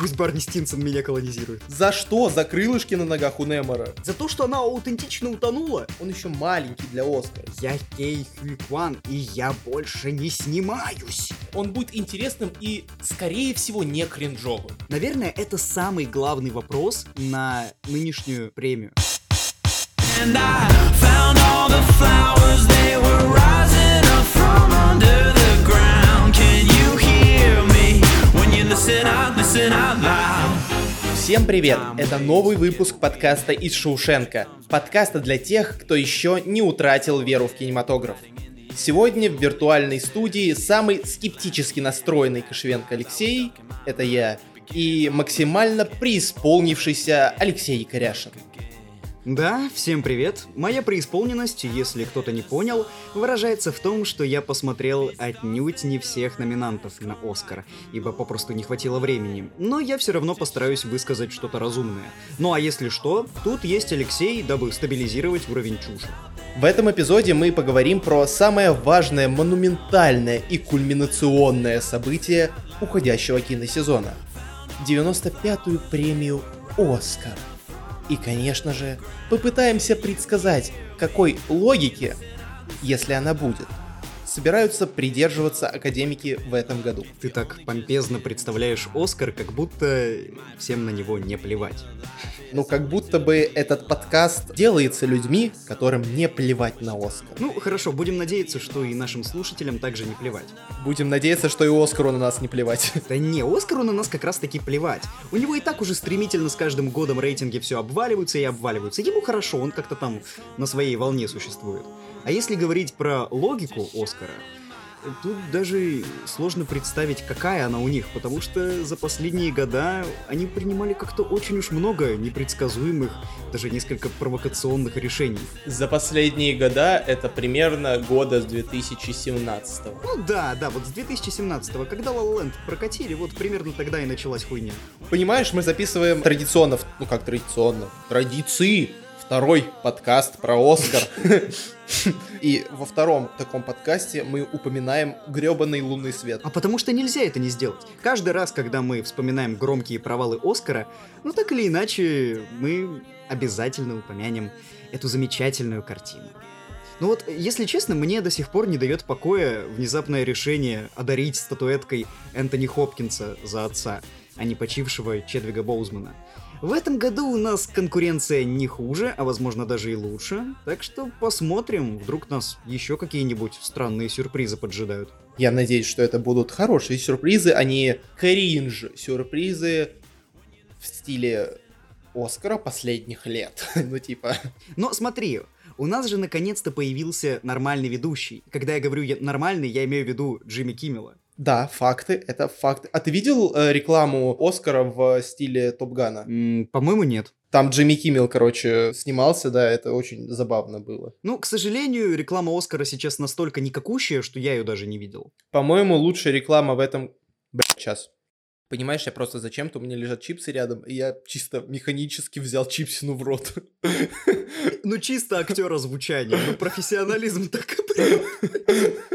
Пусть Барни Стинсон меня колонизирует. За что? За крылышки на ногах у Немора. За то, что она аутентично утонула. Он еще маленький для Оскара. Я Кей Хью Кван, и я больше не снимаюсь. Он будет интересным и, скорее всего, не кринжовым. Наверное, это самый главный вопрос на нынешнюю премию. And I found all the flowers, they were rising up from under Всем привет! Это новый выпуск подкаста из Шоушенка. Подкаста для тех, кто еще не утратил веру в кинематограф. Сегодня в виртуальной студии самый скептически настроенный Кошевенко Алексей, это я, и максимально преисполнившийся Алексей Коряшин. Да, всем привет. Моя преисполненность, если кто-то не понял, выражается в том, что я посмотрел отнюдь не всех номинантов на Оскар, ибо попросту не хватило времени. Но я все равно постараюсь высказать что-то разумное. Ну а если что, тут есть Алексей, дабы стабилизировать уровень чуши. В этом эпизоде мы поговорим про самое важное, монументальное и кульминационное событие уходящего киносезона. 95-ю премию «Оскар». И, конечно же, попытаемся предсказать, какой логики, если она будет, собираются придерживаться академики в этом году. Ты так помпезно представляешь Оскар, как будто всем на него не плевать. Ну, как будто бы этот подкаст делается людьми, которым не плевать на Оскар. Ну, хорошо, будем надеяться, что и нашим слушателям также не плевать. Будем надеяться, что и Оскару на нас не плевать. Да не, Оскару на нас как раз таки плевать. У него и так уже стремительно с каждым годом рейтинги все обваливаются и обваливаются. Ему хорошо, он как-то там на своей волне существует. А если говорить про логику Оскара, тут даже сложно представить, какая она у них, потому что за последние года они принимали как-то очень уж много непредсказуемых, даже несколько провокационных решений. За последние года это примерно года с 2017 Ну да, да, вот с 2017-го, когда La La Land прокатили, вот примерно тогда и началась хуйня. Понимаешь, мы записываем традиционно, ну как традиционно, традиции, второй подкаст про Оскар. И во втором таком подкасте мы упоминаем гребаный лунный свет. А потому что нельзя это не сделать. Каждый раз, когда мы вспоминаем громкие провалы Оскара, ну так или иначе, мы обязательно упомянем эту замечательную картину. Ну вот, если честно, мне до сих пор не дает покоя внезапное решение одарить статуэткой Энтони Хопкинса за отца, а не почившего Чедвига Боузмана. В этом году у нас конкуренция не хуже, а возможно даже и лучше, так что посмотрим, вдруг нас еще какие-нибудь странные сюрпризы поджидают. Я надеюсь, что это будут хорошие сюрпризы, а не кринж-сюрпризы в стиле Оскара последних лет. ну типа... Но смотри, у нас же наконец-то появился нормальный ведущий. Когда я говорю я- нормальный, я имею в виду Джимми Киммела. Да, факты, это факты. А ты видел э, рекламу Оскара в стиле Топгана? М, по-моему, нет. Там Джимми Киммел, короче, снимался, да, это очень забавно было. Ну, к сожалению, реклама Оскара сейчас настолько никакущая, что я ее даже не видел. По-моему, лучшая реклама в этом... Блядь, сейчас. Понимаешь, я просто зачем-то, у меня лежат чипсы рядом, и я чисто механически взял чипсину в рот. Ну, чисто актера звучания, ну, профессионализм так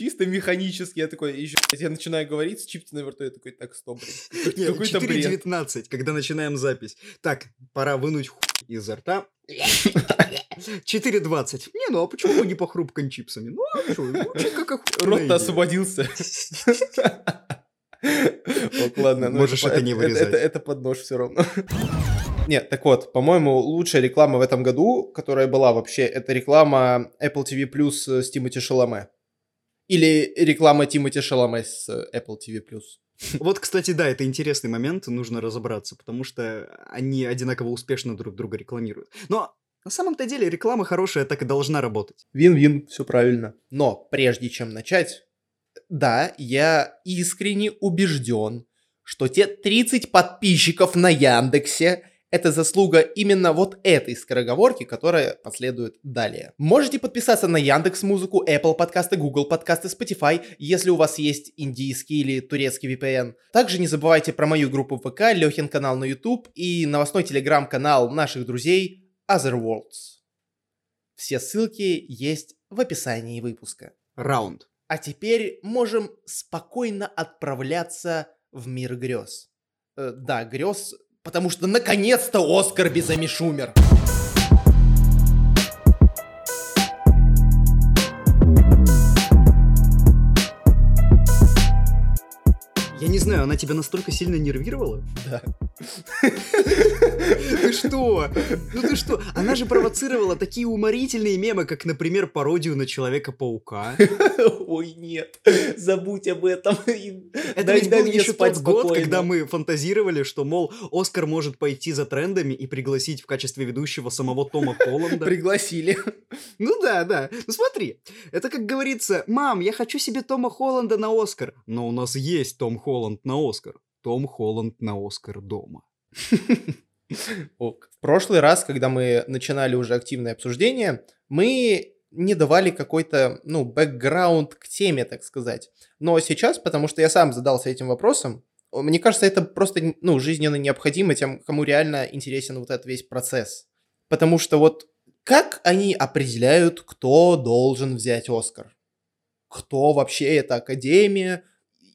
Чисто механически. Я такой, еще, я начинаю говорить с чипсиной во рту, я такой, так, стоп, блин. Нет, Какой-то бред. 4.19, когда начинаем запись. Так, пора вынуть хуй изо рта. 4.20. Не, ну а почему бы не похрупкать чипсами? Ну, а что, звучит как Рот-то идея. освободился. Ок, ладно. ну Можешь это не вырезать. Это, под нож все равно. Нет, так вот, по-моему, лучшая реклама в этом году, которая была вообще, это реклама Apple TV Plus с Тимоти Шаломе. Или реклама Тимоти Шаломе с Apple TV. Вот, кстати, да, это интересный момент, нужно разобраться, потому что они одинаково успешно друг друга рекламируют. Но на самом-то деле реклама хорошая так и должна работать. Вин-вин, все правильно. Но прежде чем начать, да, я искренне убежден, что те 30 подписчиков на Яндексе это заслуга именно вот этой скороговорки, которая последует далее. Можете подписаться на Яндекс Музыку, Apple подкасты, Google подкасты, Spotify, если у вас есть индийский или турецкий VPN. Также не забывайте про мою группу ВК, Лехин канал на YouTube и новостной телеграм-канал наших друзей Otherworlds. Все ссылки есть в описании выпуска. Раунд. А теперь можем спокойно отправляться в мир грез. Э, да, грез, потому что наконец-то Оскар без Эми Шумер. Знаю, она тебя настолько сильно нервировала? Да. Ты что? Ну ты что? Она же провоцировала такие уморительные мемы, как, например, пародию на Человека-паука. Ой, нет, забудь об этом. Это ведь был еще тот год, когда мы фантазировали, что, мол, Оскар может пойти за трендами и пригласить в качестве ведущего самого Тома Холланда. Пригласили. Ну да, да. Ну смотри, это как говорится, мам, я хочу себе Тома Холланда на Оскар. Но у нас есть Том Холланд на Оскар. Том Холланд на Оскар дома. В прошлый раз, когда мы начинали уже активное обсуждение, мы не давали какой-то, ну, бэкграунд к теме, так сказать. Но сейчас, потому что я сам задался этим вопросом, мне кажется, это просто, ну, жизненно необходимо тем, кому реально интересен вот этот весь процесс. Потому что вот как они определяют, кто должен взять Оскар? Кто вообще эта академия?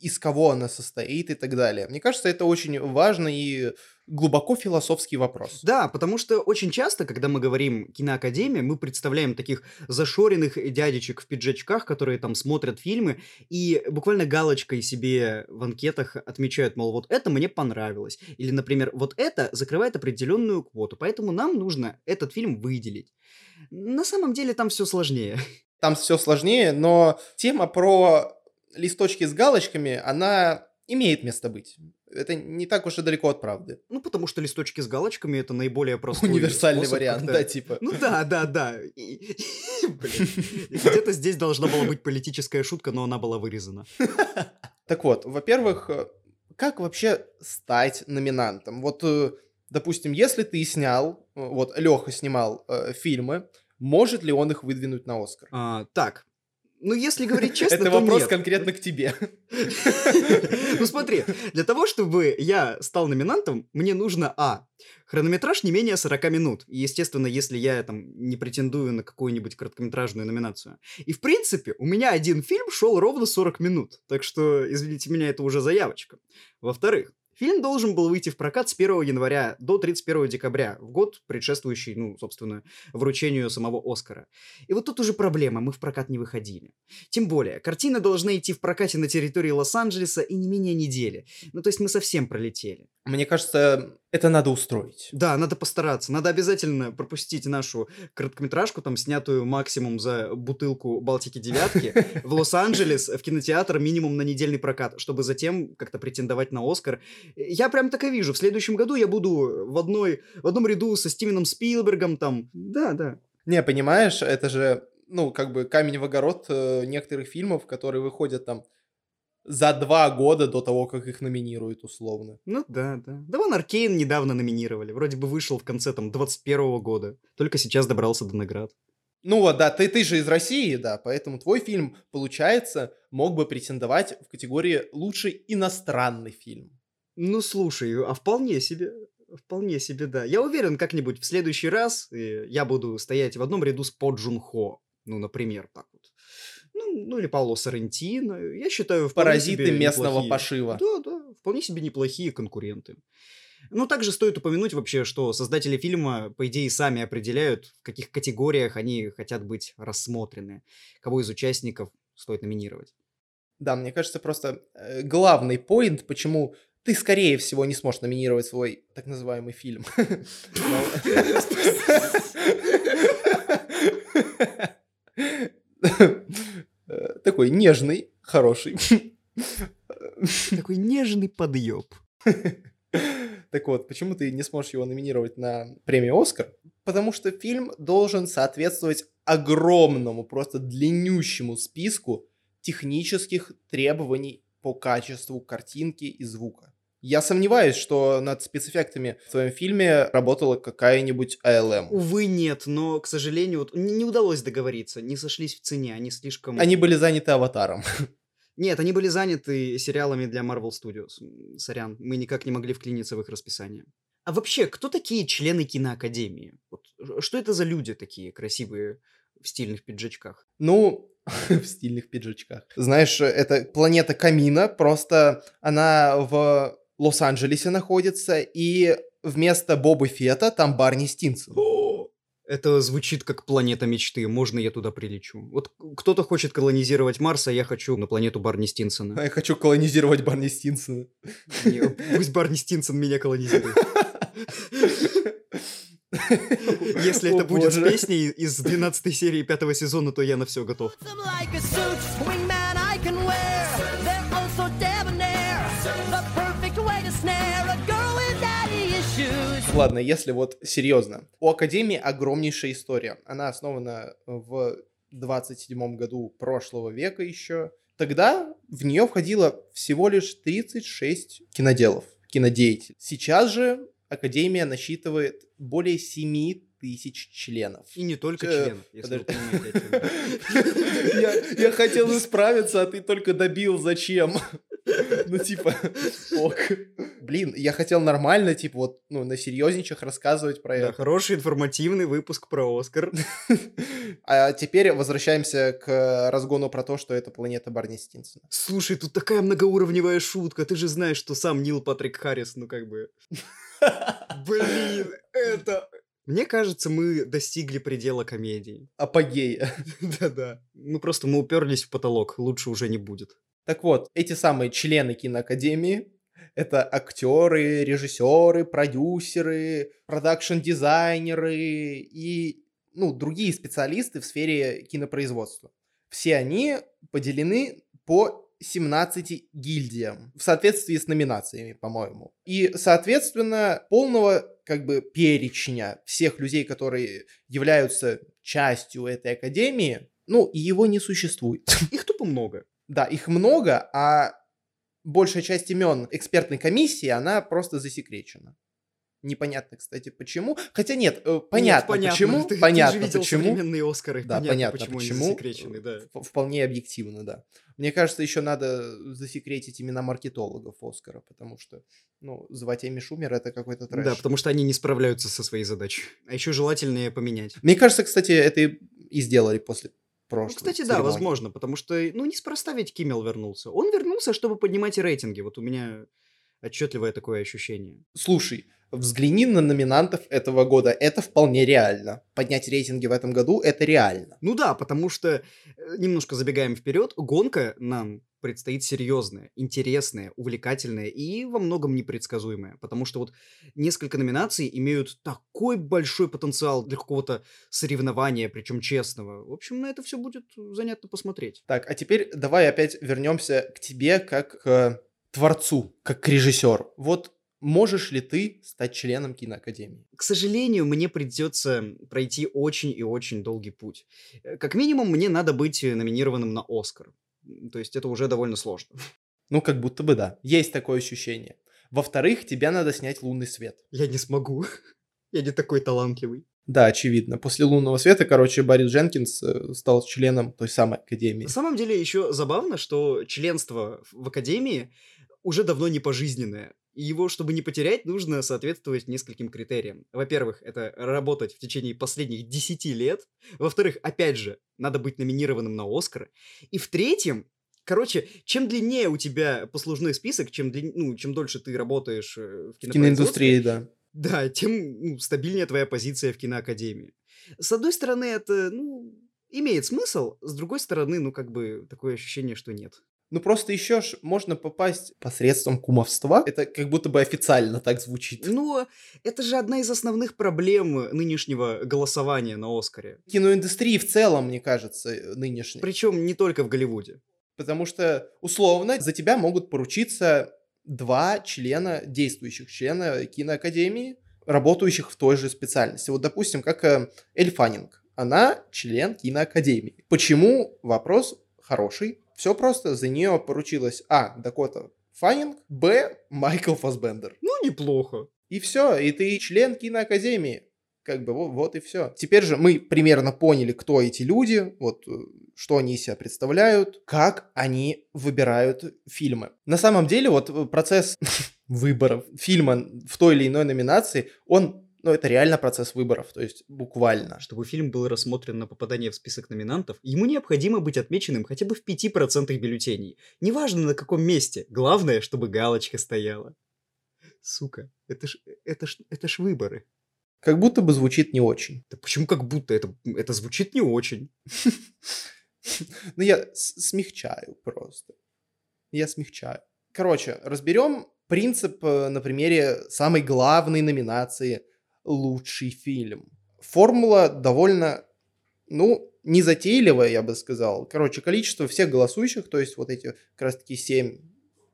Из кого она состоит и так далее. Мне кажется, это очень важный и глубоко философский вопрос. Да, потому что очень часто, когда мы говорим киноакадемия, мы представляем таких зашоренных дядечек в пиджачках, которые там смотрят фильмы и буквально галочкой себе в анкетах отмечают, мол, вот это мне понравилось. Или, например, вот это закрывает определенную квоту, поэтому нам нужно этот фильм выделить. На самом деле там все сложнее. Там все сложнее, но тема про листочки с галочками, она имеет место быть. Это не так уж и далеко от правды. Ну, потому что листочки с галочками это наиболее простой Универсальный способ вариант, да, типа. Ну да, да, да. Где-то здесь должна была быть политическая шутка, но она была вырезана. Так вот, во-первых, э, как вообще стать номинантом? Вот, э, допустим, если ты снял, э, вот Леха снимал э, фильмы, может ли он их выдвинуть на Оскар? А, так, ну если говорить честно, Это то вопрос нет. конкретно к тебе. Ну смотри, для того, чтобы я стал номинантом, мне нужно, а, хронометраж не менее 40 минут. И, естественно, если я там не претендую на какую-нибудь короткометражную номинацию. И, в принципе, у меня один фильм шел ровно 40 минут. Так что, извините меня, это уже заявочка. Во-вторых, Фильм должен был выйти в прокат с 1 января до 31 декабря, в год, предшествующий, ну, собственно, вручению самого Оскара. И вот тут уже проблема, мы в прокат не выходили. Тем более, картина должна идти в прокате на территории Лос-Анджелеса и не менее недели. Ну, то есть мы совсем пролетели. Мне кажется, это надо устроить. Да, надо постараться. Надо обязательно пропустить нашу короткометражку, там, снятую максимум за бутылку Балтики девятки, в Лос-Анджелес, в кинотеатр минимум на недельный прокат, чтобы затем как-то претендовать на Оскар. Я прям так и вижу. В следующем году я буду в, одной, в одном ряду со Стивеном Спилбергом там. Да, да. Не, понимаешь, это же, ну, как бы камень в огород э, некоторых фильмов, которые выходят там за два года до того, как их номинируют, условно. Ну да, да. Да вон Аркейн недавно номинировали. Вроде бы вышел в конце там 21 года. Только сейчас добрался до наград. Ну вот, да, ты, ты же из России, да, поэтому твой фильм, получается, мог бы претендовать в категории «Лучший иностранный фильм». Ну слушай, а вполне себе. Вполне себе, да. Я уверен, как-нибудь в следующий раз э, я буду стоять в одном ряду с По Джун Хо. Ну, например, так вот. Ну, ну или Пауло Соррентино. Я считаю, Паразиты местного неплохие. пошива. Да, да, вполне себе неплохие конкуренты. Ну, также стоит упомянуть вообще, что создатели фильма, по идее, сами определяют, в каких категориях они хотят быть рассмотрены, кого из участников стоит номинировать. Да, мне кажется, просто э, главный поинт, почему ты, скорее всего, не сможешь номинировать свой так называемый фильм. Э, Такой нежный, хороший. Такой нежный подъеб. Так вот, почему ты не сможешь его номинировать на премию «Оскар»? Потому что фильм должен соответствовать огромному, просто длиннющему списку технических требований по качеству картинки и звука. Я сомневаюсь, что над спецэффектами в твоем фильме работала какая-нибудь ALM. Увы, нет, но, к сожалению, вот не удалось договориться, не сошлись в цене, они слишком... Они были заняты аватаром. Нет, они были заняты сериалами для Marvel Studios. Сорян, мы никак не могли вклиниться в их расписание. А вообще, кто такие члены киноакадемии? Вот, что это за люди такие красивые в стильных пиджачках? Ну, в стильных пиджачках. Знаешь, это планета Камина, просто она в Лос-Анджелесе находится, и вместо Боба Фета там Барни Стинсон. Это звучит как планета мечты. Можно я туда прилечу? Вот кто-то хочет колонизировать Марс, а я хочу на планету Барни А Стинсона. я хочу колонизировать Барни Стинсона. Не, Пусть Барни Стинсон меня колонизирует. Если это будет песней из 12 серии пятого сезона, то я на все готов. Ладно, если вот серьезно. У Академии огромнейшая история. Она основана в 27 году прошлого века еще. Тогда в нее входило всего лишь 36 киноделов, кинодеятелей. Сейчас же Академия насчитывает более 7 тысяч членов. И не только Э, членов, если вы подожди. понимаете, о чём я. Я, я хотел исправиться, а ты только добил, зачем? Ну, типа, ок. Блин, я хотел нормально, типа, вот, ну, на серьезничах рассказывать про Да, это. хороший информативный выпуск про Оскар. А теперь возвращаемся к разгону про то, что это планета Барни Стинсона. Слушай, тут такая многоуровневая шутка. Ты же знаешь, что сам Нил Патрик Харрис, ну как бы... Блин, это... Мне кажется, мы достигли предела комедии. Апогея. Да-да. Ну просто мы уперлись в потолок, лучше уже не будет. Так вот, эти самые члены киноакадемии, это актеры, режиссеры, продюсеры, продакшн-дизайнеры и ну, другие специалисты в сфере кинопроизводства. Все они поделены по 17 гильдиям в соответствии с номинациями, по-моему. И, соответственно, полного как бы перечня всех людей, которые являются частью этой академии, ну, его не существует. Их тупо много. Да, их много, а большая часть имен экспертной комиссии, она просто засекречена. Непонятно, кстати, почему. Хотя нет, э, понятно, Нет, почему. Ты, понятно, ты же почему. современные Оскары. Да, понятно, понятно, почему, почему. да. Вполне объективно, да. Мне кажется, еще надо засекретить имена маркетологов Оскара, потому что, ну, звать Эми Шумер это какой-то трэш. Да, потому что они не справляются со своей задачей. А еще желательнее поменять. Мне кажется, кстати, это и сделали после Ну, прошлой кстати, да, церемонии. возможно, потому что, ну, неспроста ведь Киммел вернулся. Он вернулся, чтобы поднимать рейтинги. Вот у меня отчетливое такое ощущение. Слушай, взгляни на номинантов этого года. Это вполне реально. Поднять рейтинги в этом году это реально. Ну да, потому что, э, немножко забегаем вперед, гонка нам предстоит серьезная, интересная, увлекательная и во многом непредсказуемая. Потому что вот несколько номинаций имеют такой большой потенциал для какого-то соревнования, причем честного. В общем, на это все будет занятно посмотреть. Так, а теперь давай опять вернемся к тебе как к творцу, как к режиссеру. Вот можешь ли ты стать членом киноакадемии? К сожалению, мне придется пройти очень и очень долгий путь. Э, Как минимум, мне надо быть номинированным на Оскар. То есть это уже довольно сложно. Ну, как будто бы да. Есть такое ощущение. Во-вторых, тебе надо снять лунный свет. Я не смогу. Я не такой талантливый. Да, очевидно. После лунного света, короче, Барри Дженкинс э, стал членом той самой академии. На самом деле еще забавно, что членство в Академии уже давно не пожизненное. И его, чтобы не потерять, нужно соответствовать нескольким критериям. Во-первых, это работать в течение последних 10 лет. Во-вторых, опять же, надо быть номинированным на Оскар. И в-третьем, короче, чем длиннее у тебя послужной список, чем, длин- ну, чем дольше ты работаешь э, в киноиндустрии, да. да, тем ну, стабильнее твоя позиция в киноакадемии. С одной стороны, это, ну, имеет смысл, с другой стороны, ну, как бы, такое ощущение, что нет. Ну, просто еще ж можно попасть посредством кумовства. Это как будто бы официально так звучит. Но это же одна из основных проблем нынешнего голосования на Оскаре. Киноиндустрии в целом, мне кажется, э, нынешней. Причем не только в Голливуде. Потому что, условно, за тебя могут поручиться два члена, действующих члена киноакадемии, работающих в той же специальности. Вот, допустим, как э, Эль Фаннинг. Она член киноакадемии. Почему? Вопрос хороший. Все просто. За нее поручилась А. Дакота Фаннинг, Б. Майкл Фасбендер. Ну, неплохо. И все, и ты член киноакадемии. Как бы вот, вот и все. Теперь же мы примерно поняли, кто эти люди, вот э, что они из себя представляют, как они выбирают фильмы. На самом деле вот э, процесс выборов фильма в той или иной номинации, он, ну это реально процесс выборов, то есть буквально. Чтобы фильм был рассмотрен на попадание в список номинантов, ему необходимо быть отмеченным хотя бы в 5% бюллетеней. Неважно на каком месте, главное, чтобы галочка стояла. Сука, это ж, это ж, это ж выборы. Как будто бы звучит не очень. Да почему как будто? Это, это звучит не очень. Ну, я смягчаю просто. Я смягчаю. Короче, разберем принцип э, на примере самой главной номинации «Лучший фильм». Формула довольно, ну, незатейливая, я бы сказал. Короче, количество всех голосующих, то есть вот эти как раз-таки 7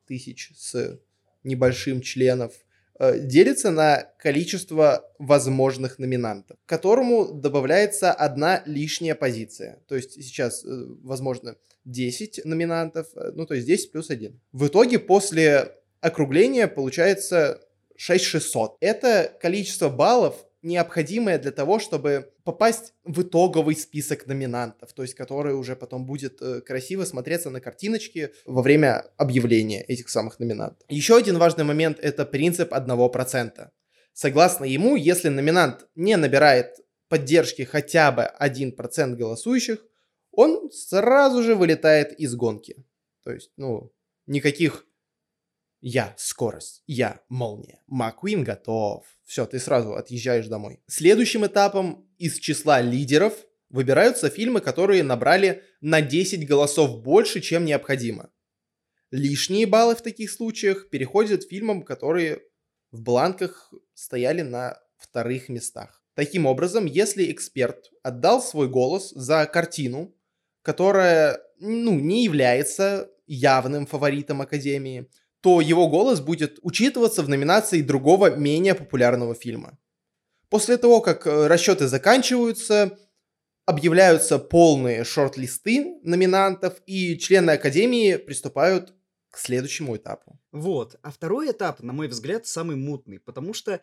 тысяч с небольшим членов, э, делится на количество возможных номинантов, к которому добавляется одна лишняя позиция. То есть сейчас, э, возможно, 10 номинантов, э, ну то есть 10 плюс 1. В итоге после округления получается 6600. Это количество баллов, необходимое для того, чтобы попасть в итоговый список номинантов, то есть который уже потом будет э, красиво смотреться на картиночке во время объявления этих самых номинантов. Еще один важный момент – это принцип 1%. Согласно ему, если номинант не набирает поддержки хотя бы 1% голосующих, он сразу же вылетает из гонки. То есть, ну, никаких я скорость, я молния, Маквин готов. Все, ты сразу отъезжаешь домой. Следующим этапом из числа лидеров выбираются фильмы, которые набрали на 10 голосов больше, чем необходимо. Лишние баллы в таких случаях переходят фильмам, которые в бланках стояли на вторых местах. Таким образом, если эксперт отдал свой голос за картину, которая ну, не является явным фаворитом Академии, то его голос будет учитываться в номинации другого менее популярного фильма. После того, как э, расчеты заканчиваются, объявляются полные шорт-листы номинантов, и члены Академии приступают к следующему этапу. Вот. А второй этап, на мой взгляд, самый мутный, потому что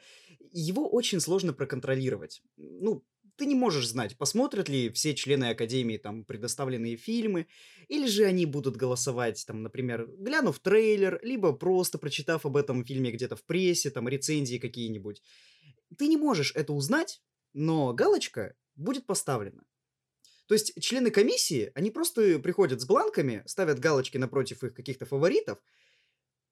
его очень сложно проконтролировать. Ну, ты не можешь знать, посмотрят ли все члены Академии там предоставленные фильмы, или же они будут голосовать, там, например, глянув трейлер, либо просто прочитав об этом фильме где-то в прессе, там, рецензии какие-нибудь. Ты не можешь это узнать, но галочка будет поставлена. То есть члены комиссии, они просто приходят с бланками, ставят галочки напротив их каких-то фаворитов,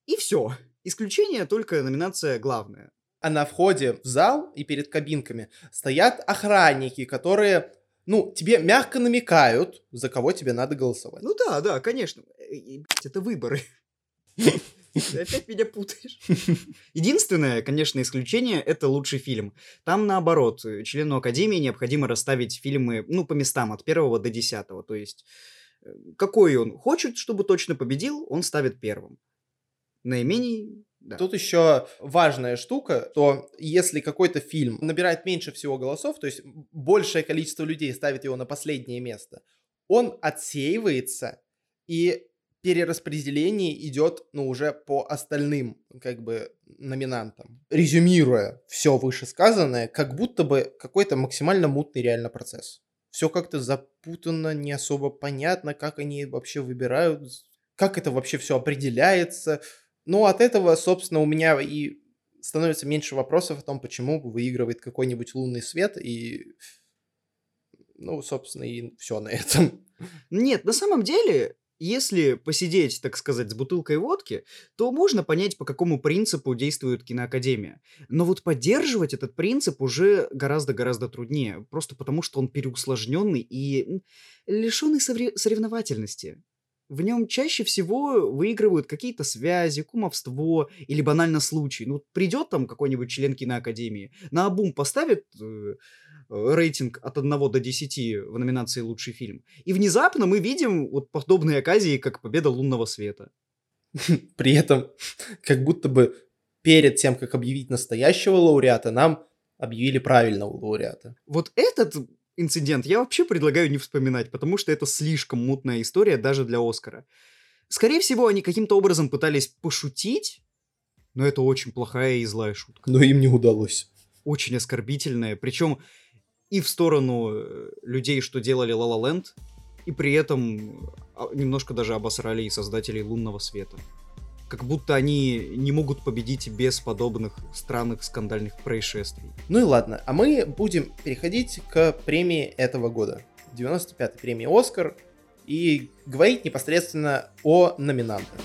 и все. Исключение только номинация главная. А на входе в зал и перед кабинками стоят охранники, которые, ну, тебе мягко намекают, за кого тебе надо голосовать. Ну да, да, конечно. Э, Это выборы. Ты опять меня путаешь. Единственное, конечно, исключение — это лучший фильм. Там, наоборот, члену Академии необходимо расставить фильмы, ну, по местам, от первого до десятого. То есть, э, какой он хочет, чтобы точно победил, он ставит первым. Наименее... Да. Тут еще важная штука, то если какой-то фильм набирает меньше всего голосов, то есть большее количество людей ставит его на последнее место, он отсеивается и перераспределение идет, ну, уже по остальным, как бы, номинантам. Резюмируя все вышесказанное, как будто бы какой-то максимально мутный реально процесс. Все как-то запутанно, не особо понятно, как они вообще выбирают, как это вообще все определяется. Ну, от этого, собственно, у меня и становится меньше вопросов о том, почему выигрывает какой-нибудь лунный свет, и, ну, собственно, и все на этом. Нет, на самом деле, если посидеть, так сказать, с бутылкой водки, то можно понять, по какому принципу действует киноакадемия. Но вот поддерживать этот принцип уже гораздо-гораздо труднее, просто потому что он переусложненный и лишенный соревновательности. В нем чаще всего выигрывают какие-то связи, кумовство или банально случай. Ну, придет там какой-нибудь член киноакадемии, на обум поставит э, э, рейтинг от 1 до 10 в номинации «Лучший фильм». И внезапно мы видим вот подобные оказии, как «Победа лунного света». При этом, как будто бы перед тем, как объявить настоящего лауреата, нам объявили правильного лауреата. Вот этот инцидент я вообще предлагаю не вспоминать, потому что это слишком мутная история даже для Оскара. Скорее всего, они каким-то образом пытались пошутить, но это очень плохая и злая шутка. Но им не удалось. Очень оскорбительная, причем и в сторону э, людей, что делали La La Land, и при этом а, немножко даже обосрали и создателей лунного света. Как будто они не могут победить без подобных странных скандальных происшествий. Ну и ладно, а мы будем переходить к премии этого года. 95-й премии «Оскар» и говорить непосредственно о номинантах.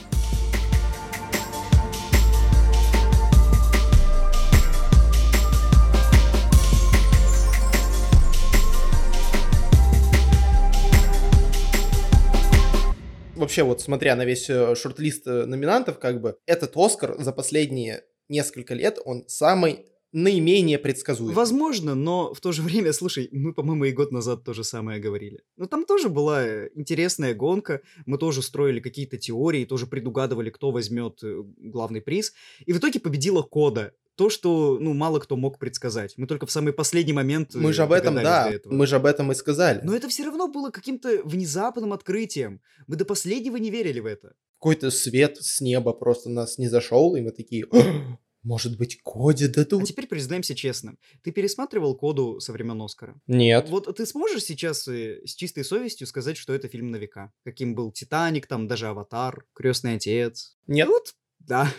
Вообще вот смотря на весь э, шорт-лист э, номинантов, как бы этот Оскар за последние несколько лет, он самый наименее предсказуемый. Возможно, но в то же время, слушай, мы, по-моему, и год назад то же самое говорили. Но там тоже была э, интересная гонка, мы тоже строили какие-то теории, тоже предугадывали, кто возьмет главный приз. И в итоге победила Кода. То, что, ну, мало кто мог предсказать. Мы только в самый последний момент Мы э, же об этом, да, мы же об этом и сказали. Но это все равно было каким-то внезапным открытием. Мы до последнего не верили в это. Какой-то свет с неба просто нас не зашел, и мы такие, «А, может быть, Коди А дадут? теперь признаемся честно. Ты пересматривал Коду со времен Оскара? Нет. Вот ты сможешь сейчас э, с чистой совестью сказать, что это фильм на века? Каким был Титаник, там даже Аватар, Крестный отец? Нет. Вот, да,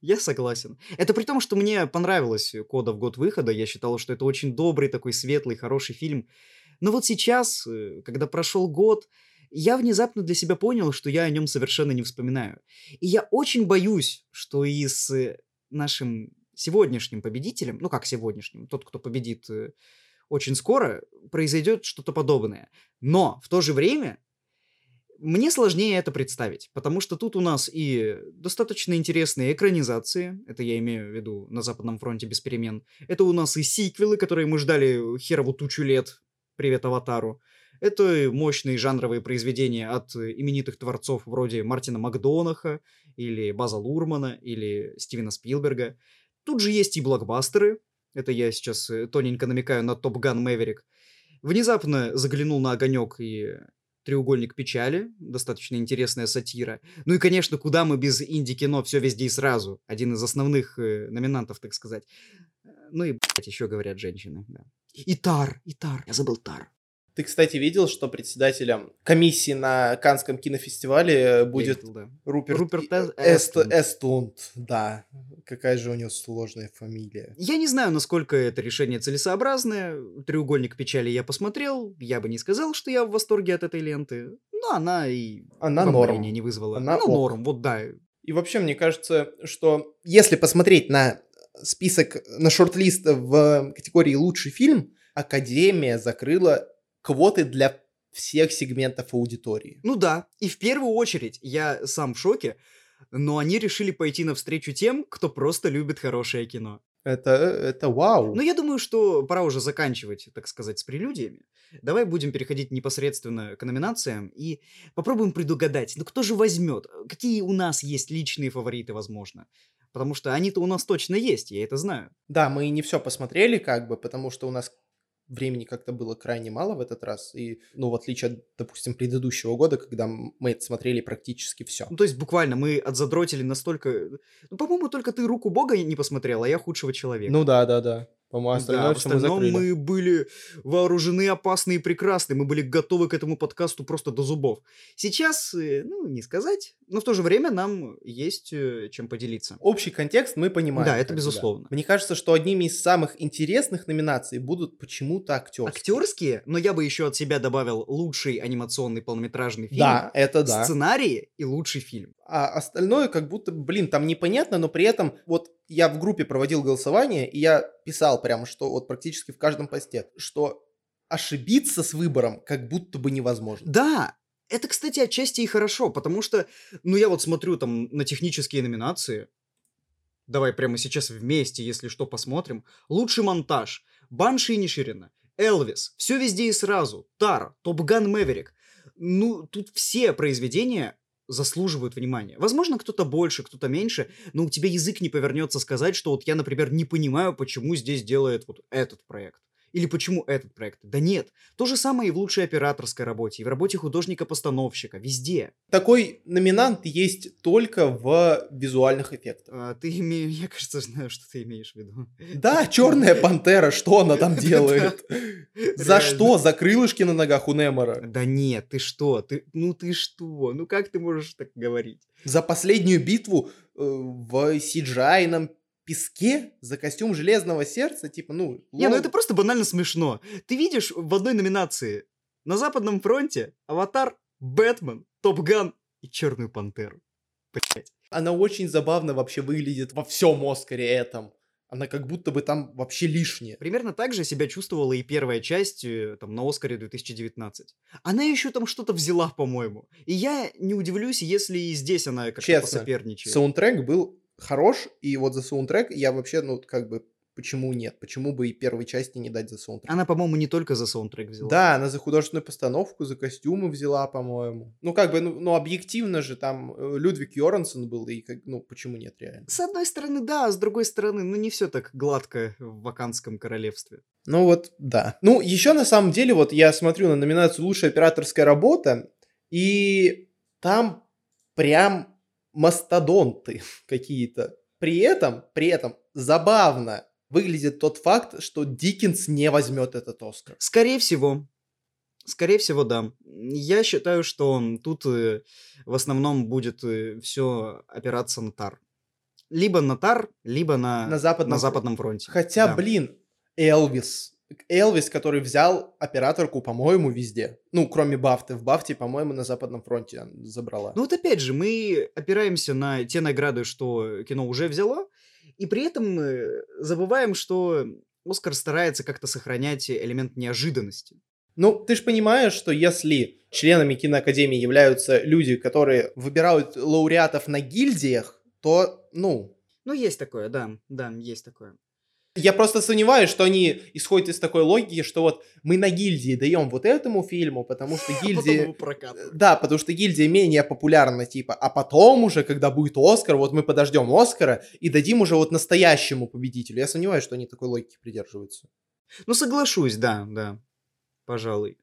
я согласен. Это при том, что мне понравилась Кода в год выхода. Я считал, что это очень добрый, такой светлый, хороший фильм. Но вот сейчас, э, когда прошел год, я внезапно для себя понял, что я о нем совершенно не вспоминаю. И я очень боюсь, что и с э, нашим сегодняшним победителем, ну как сегодняшним, тот, кто победит э, очень скоро, произойдет что-то подобное. Но в то же время мне сложнее это представить, потому что тут у нас и достаточно интересные экранизации, это я имею в виду на Западном фронте без перемен, это у нас и сиквелы, которые мы ждали херову тучу лет, привет Аватару, это мощные жанровые произведения от именитых творцов вроде Мартина Макдонаха, или База Лурмана, или Стивена Спилберга. Тут же есть и блокбастеры, это я сейчас э, тоненько намекаю на Топ Ган Мэверик. Внезапно заглянул на огонек и Треугольник печали, достаточно интересная сатира. Ну и, конечно, куда мы без инди-кино все везде и сразу. Один из основных э, номинантов, так сказать. Э, Ну и, блядь, еще говорят женщины, да. И Тар, и Тар, я забыл Тар. Ты, кстати, видел, что председателем комиссии на Канском кинофестивале э, будет видел, да. Руперт, Руперт Эс- Эст- Эстлунд. Да. Какая же у него сложная фамилия. Я не знаю, насколько это решение целесообразное. Треугольник печали я посмотрел. Я бы не сказал, что я в восторге от этой ленты. Но она и Она норм. не вызвала. Она Она ок. норм, вот да. И вообще, мне кажется, что если посмотреть на список, на шорт-лист в категории «Лучший фильм», Академия закрыла квоты для всех сегментов аудитории. Ну да, и в первую очередь я сам в шоке, но они решили пойти навстречу тем, кто просто любит хорошее кино. Это, это вау. Но я думаю, что пора уже заканчивать, так сказать, с прелюдиями. Давай будем переходить непосредственно к номинациям и попробуем предугадать, ну кто же возьмет, какие у нас есть личные фавориты, возможно. Потому что они-то у нас точно есть, я это знаю. Да, мы не все посмотрели, как бы, потому что у нас времени как-то было крайне мало в этот раз. И, ну, в отличие от, допустим, предыдущего года, когда мы смотрели практически все. Ну, то есть буквально мы отзадротили настолько... Ну, по-моему, только ты «Руку Бога» не посмотрел, а я «Худшего человека». Ну да, да, да. По-моему, Да, остальное в все мы остальном закрыли. мы были вооружены, опасны и прекрасны. Мы были готовы к этому подкасту просто до зубов. Сейчас, э, ну, не сказать, но в то же время нам есть э, чем поделиться. Общий контекст мы понимаем. Да, это безусловно. Мне кажется, что одними из самых интересных номинаций будут почему-то актерские. Актерские, но я бы еще от себя добавил лучший анимационный полнометражный фильм, Да, это да. сценарии и лучший фильм. А остальное как будто, блин, там непонятно, но при этом вот я в группе проводил голосование, и я писал прямо, что вот практически в каждом посте, что ошибиться с выбором как будто бы невозможно. Да, это, кстати, отчасти и хорошо, потому что, ну, я вот смотрю там на технические номинации. Давай прямо сейчас вместе, если что, посмотрим. Лучший монтаж. Банши и Ниширина. Элвис. Все везде и сразу. Тар. Топган Мэверик. Ну, тут все произведения заслуживают внимания. Возможно, кто-то больше, кто-то меньше, но у тебя язык не повернется сказать, что вот я, например, не понимаю, почему здесь делает вот этот проект. Или почему этот проект. Да нет. То же самое и в лучшей операторской работе, и в работе художника-постановщика. Везде. Такой номинант есть только в визуальных эффектах. А, ты имеешь... Я, кажется, знаю, что ты имеешь в виду. Да, черная пантера, что она там делает? За что? За крылышки на ногах у Немора? Да нет, ты что? Ты... Ну ты что? Ну как ты можешь так говорить? За последнюю битву э, в cgi песке? За костюм Железного Сердца? Типа, ну... Не, ну это просто банально смешно. Ты видишь в одной номинации на Западном фронте Аватар, Бэтмен, Топган и Черную Пантеру. Блять. Она очень забавно вообще выглядит во всем Оскаре этом. Она как будто бы там вообще лишняя. Примерно так же себя чувствовала и первая часть э, там, на Оскаре 2019. Она еще там что-то взяла, по-моему. И я не удивлюсь, если и здесь она как-то Честно, посоперничает. Саундтрек был хорош, и вот за саундтрек я вообще, ну, как бы, почему нет? Почему бы и первой части не дать за саундтрек? Она, по-моему, не только за саундтрек взяла. Да, она за художественную постановку, за костюмы взяла, по-моему. Ну, как бы, ну, ну, объективно же там э, Людвиг Йорансон был, и, как, ну, почему нет, реально? С одной стороны, да, а с другой стороны, ну не все так гладко в Ваканском королевстве. Ну, вот, да. Ну, еще на самом деле, вот я смотрю на номинацию «Лучшая операторская работа», и там прям мастодонты какие-то. При этом, при этом забавно выглядит тот факт, что Диккенс не возьмет этот Оскар. Скорее всего. Скорее всего, да. Я считаю, что тут э, в основном будет все опираться на Тар. Либо на Тар, либо на, На западном на фронте. западном фронте. Хотя, Да. блин, Элвис. Элвис, который взял операторку, по-моему, везде. Ну, кроме Бафты. В Бафте, по-моему, на Западном фронте забрала. Ну вот опять же, мы опираемся на те награды, что кино уже взяло, и при этом э, забываем, что Оскар старается как-то сохранять элемент неожиданности. Ну, ты же понимаешь, что если членами киноакадемии являются люди, которые выбирают лауреатов на гильдиях, то, ну, Ну, есть такое, да, да, есть такое. Я просто сомневаюсь, что они исходят из такой логики, что вот мы на гильдии даем вот этому фильму, потому что А гильдия... прокатывают. Да, потому что гильдия менее популярна, типа, а потом уже, когда будет Оскар, вот мы подождем Оскара и дадим уже вот настоящему победителю. Я сомневаюсь, что они такой логики придерживаются. Ну, соглашусь, да, да, пожалуй.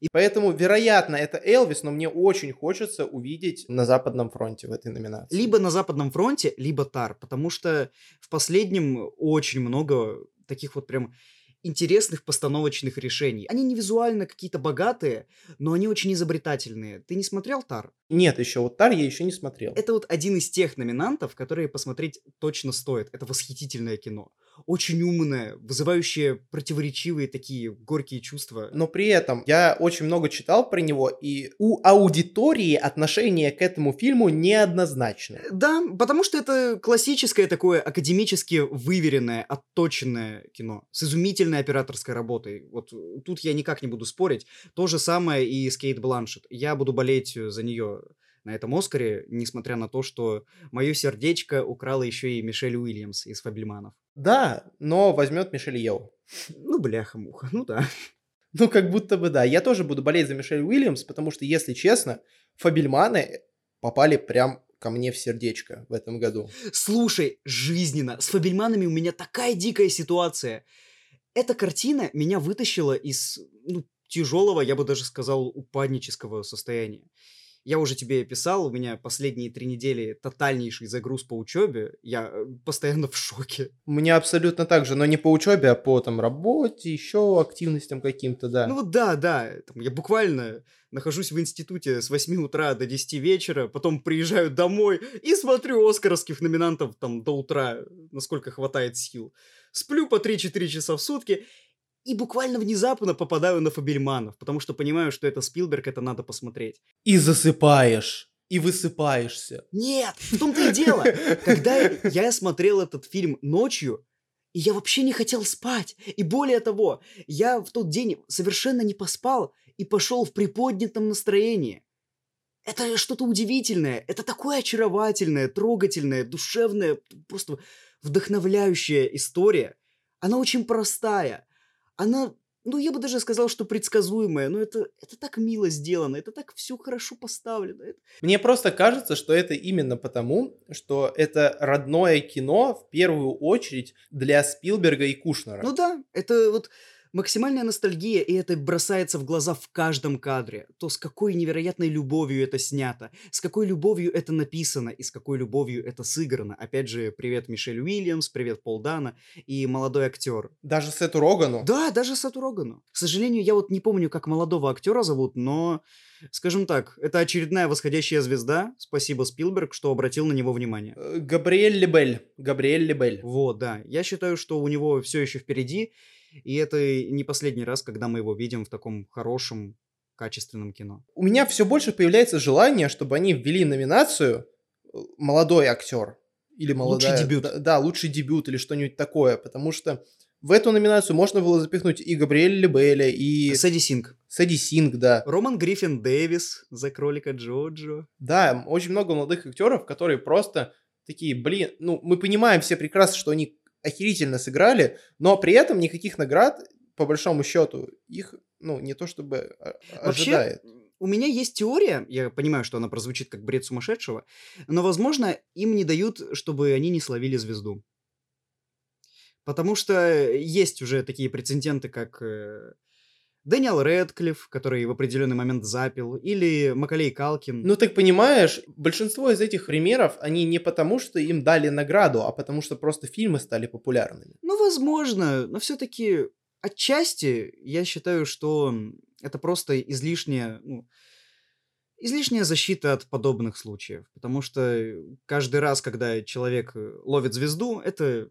И поэтому, вероятно, это Элвис, но мне очень хочется увидеть на Западном фронте в этой номинации. Либо на Западном фронте, либо Тар, потому что в последнем очень много таких вот прям интересных постановочных решений. Они не визуально какие-то богатые, но они очень изобретательные. Ты не смотрел Тар? Нет, еще вот Тар я еще не смотрел. Это вот один из тех номинантов, которые посмотреть точно стоит. Это восхитительное кино. Очень умное, вызывающее противоречивые такие горькие чувства. Но при этом я очень много читал про него, и у аудитории отношение к этому фильму неоднозначное. Да, потому что это классическое такое академически выверенное, отточенное кино с изумительной операторской работой. Вот тут я никак не буду спорить. То же самое и с Кейт Бланшет. Я буду болеть за нее на этом Оскаре, несмотря на то, что мое сердечко украла еще и Мишель Уильямс из Фабельманов. Да, но возьмет Мишель Йеу. Ну, бляха-муха, ну да. Ну, как будто бы да. Я тоже буду болеть за Мишель Уильямс, потому что, если честно, Фабельманы попали прям ко мне в сердечко в этом году. Слушай, жизненно, с Фабельманами у меня такая дикая ситуация. Эта картина меня вытащила из ну, тяжелого, я бы даже сказал, упаднического состояния. Я уже тебе писал, у меня последние три недели тотальнейший загруз по учебе. Я э, постоянно в шоке. Меня абсолютно так же, но не по учебе, а по там работе, еще активностям каким-то, да. Ну вот да, да, там я буквально нахожусь в институте с 8 утра до 10 вечера, потом приезжаю домой и смотрю оскаровских номинантов там до утра, насколько хватает сил. Сплю по 3-4 часа в сутки и буквально внезапно попадаю на Фабельманов, потому что понимаю, что это Спилберг, это надо посмотреть. И засыпаешь, и высыпаешься. Нет, в том-то и дело. Когда я смотрел этот фильм ночью, и я вообще не хотел спать. И более того, я в тот день совершенно не поспал и пошел в приподнятом настроении. Это что-то удивительное, это такое очаровательное, трогательное, душевное, просто вдохновляющая история. Она очень простая. Она, ну я бы даже сказал, что предсказуемая, но это, это так мило сделано, это так все хорошо поставлено. Мне просто кажется, что это именно потому, что это родное кино в первую очередь для Спилберга и Кушнера. Ну да, это вот максимальная ностальгия, и это бросается в глаза в каждом кадре. То, с какой невероятной любовью это снято, с какой любовью это написано и с какой любовью это сыграно. Опять же, привет Мишель Уильямс, привет Пол Дана и молодой актер. Даже Сету Рогану. Да, даже Сату Рогану. К сожалению, я вот не помню, как молодого актера зовут, но, скажем так, это очередная восходящая звезда. Спасибо, Спилберг, что обратил на него внимание. Э, Габриэль Лебель. Габриэль Лебель. Вот, да. Я считаю, что у него все еще впереди, и это не последний раз, когда мы его видим в таком хорошем, качественном кино. У меня все больше появляется желание, чтобы они ввели номинацию э, молодой актер. или Лучший молодая... дебют. Да, да, лучший дебют или что-нибудь такое, потому что в эту номинацию можно было запихнуть и Габриэля Лебеля, и Сэдди Синг. Сэдди Синг, да. Роман Гриффин Дэвис за кролика Джоджо. Да, очень много молодых актеров, которые просто такие, блин, ну, мы понимаем все прекрасно, что они охерительно сыграли, но при этом никаких наград, по большому счету, их, ну, не то чтобы а- Вообще, ожидает. у меня есть теория, я понимаю, что она прозвучит как бред сумасшедшего, но, возможно, им не дают, чтобы они не словили звезду. Потому что есть уже такие прецеденты, как э, Дэниел Рэдклифф, который в определенный момент запил, или Макалей Калкин. Ну, так понимаешь, большинство из этих примеров, они не потому, что им дали награду, а потому что просто фильмы стали популярными. Ну, возможно, но все-таки отчасти я считаю, что это просто излишняя, ну, излишняя защита от подобных случаев. Потому что каждый раз, когда человек э, ловит звезду, это,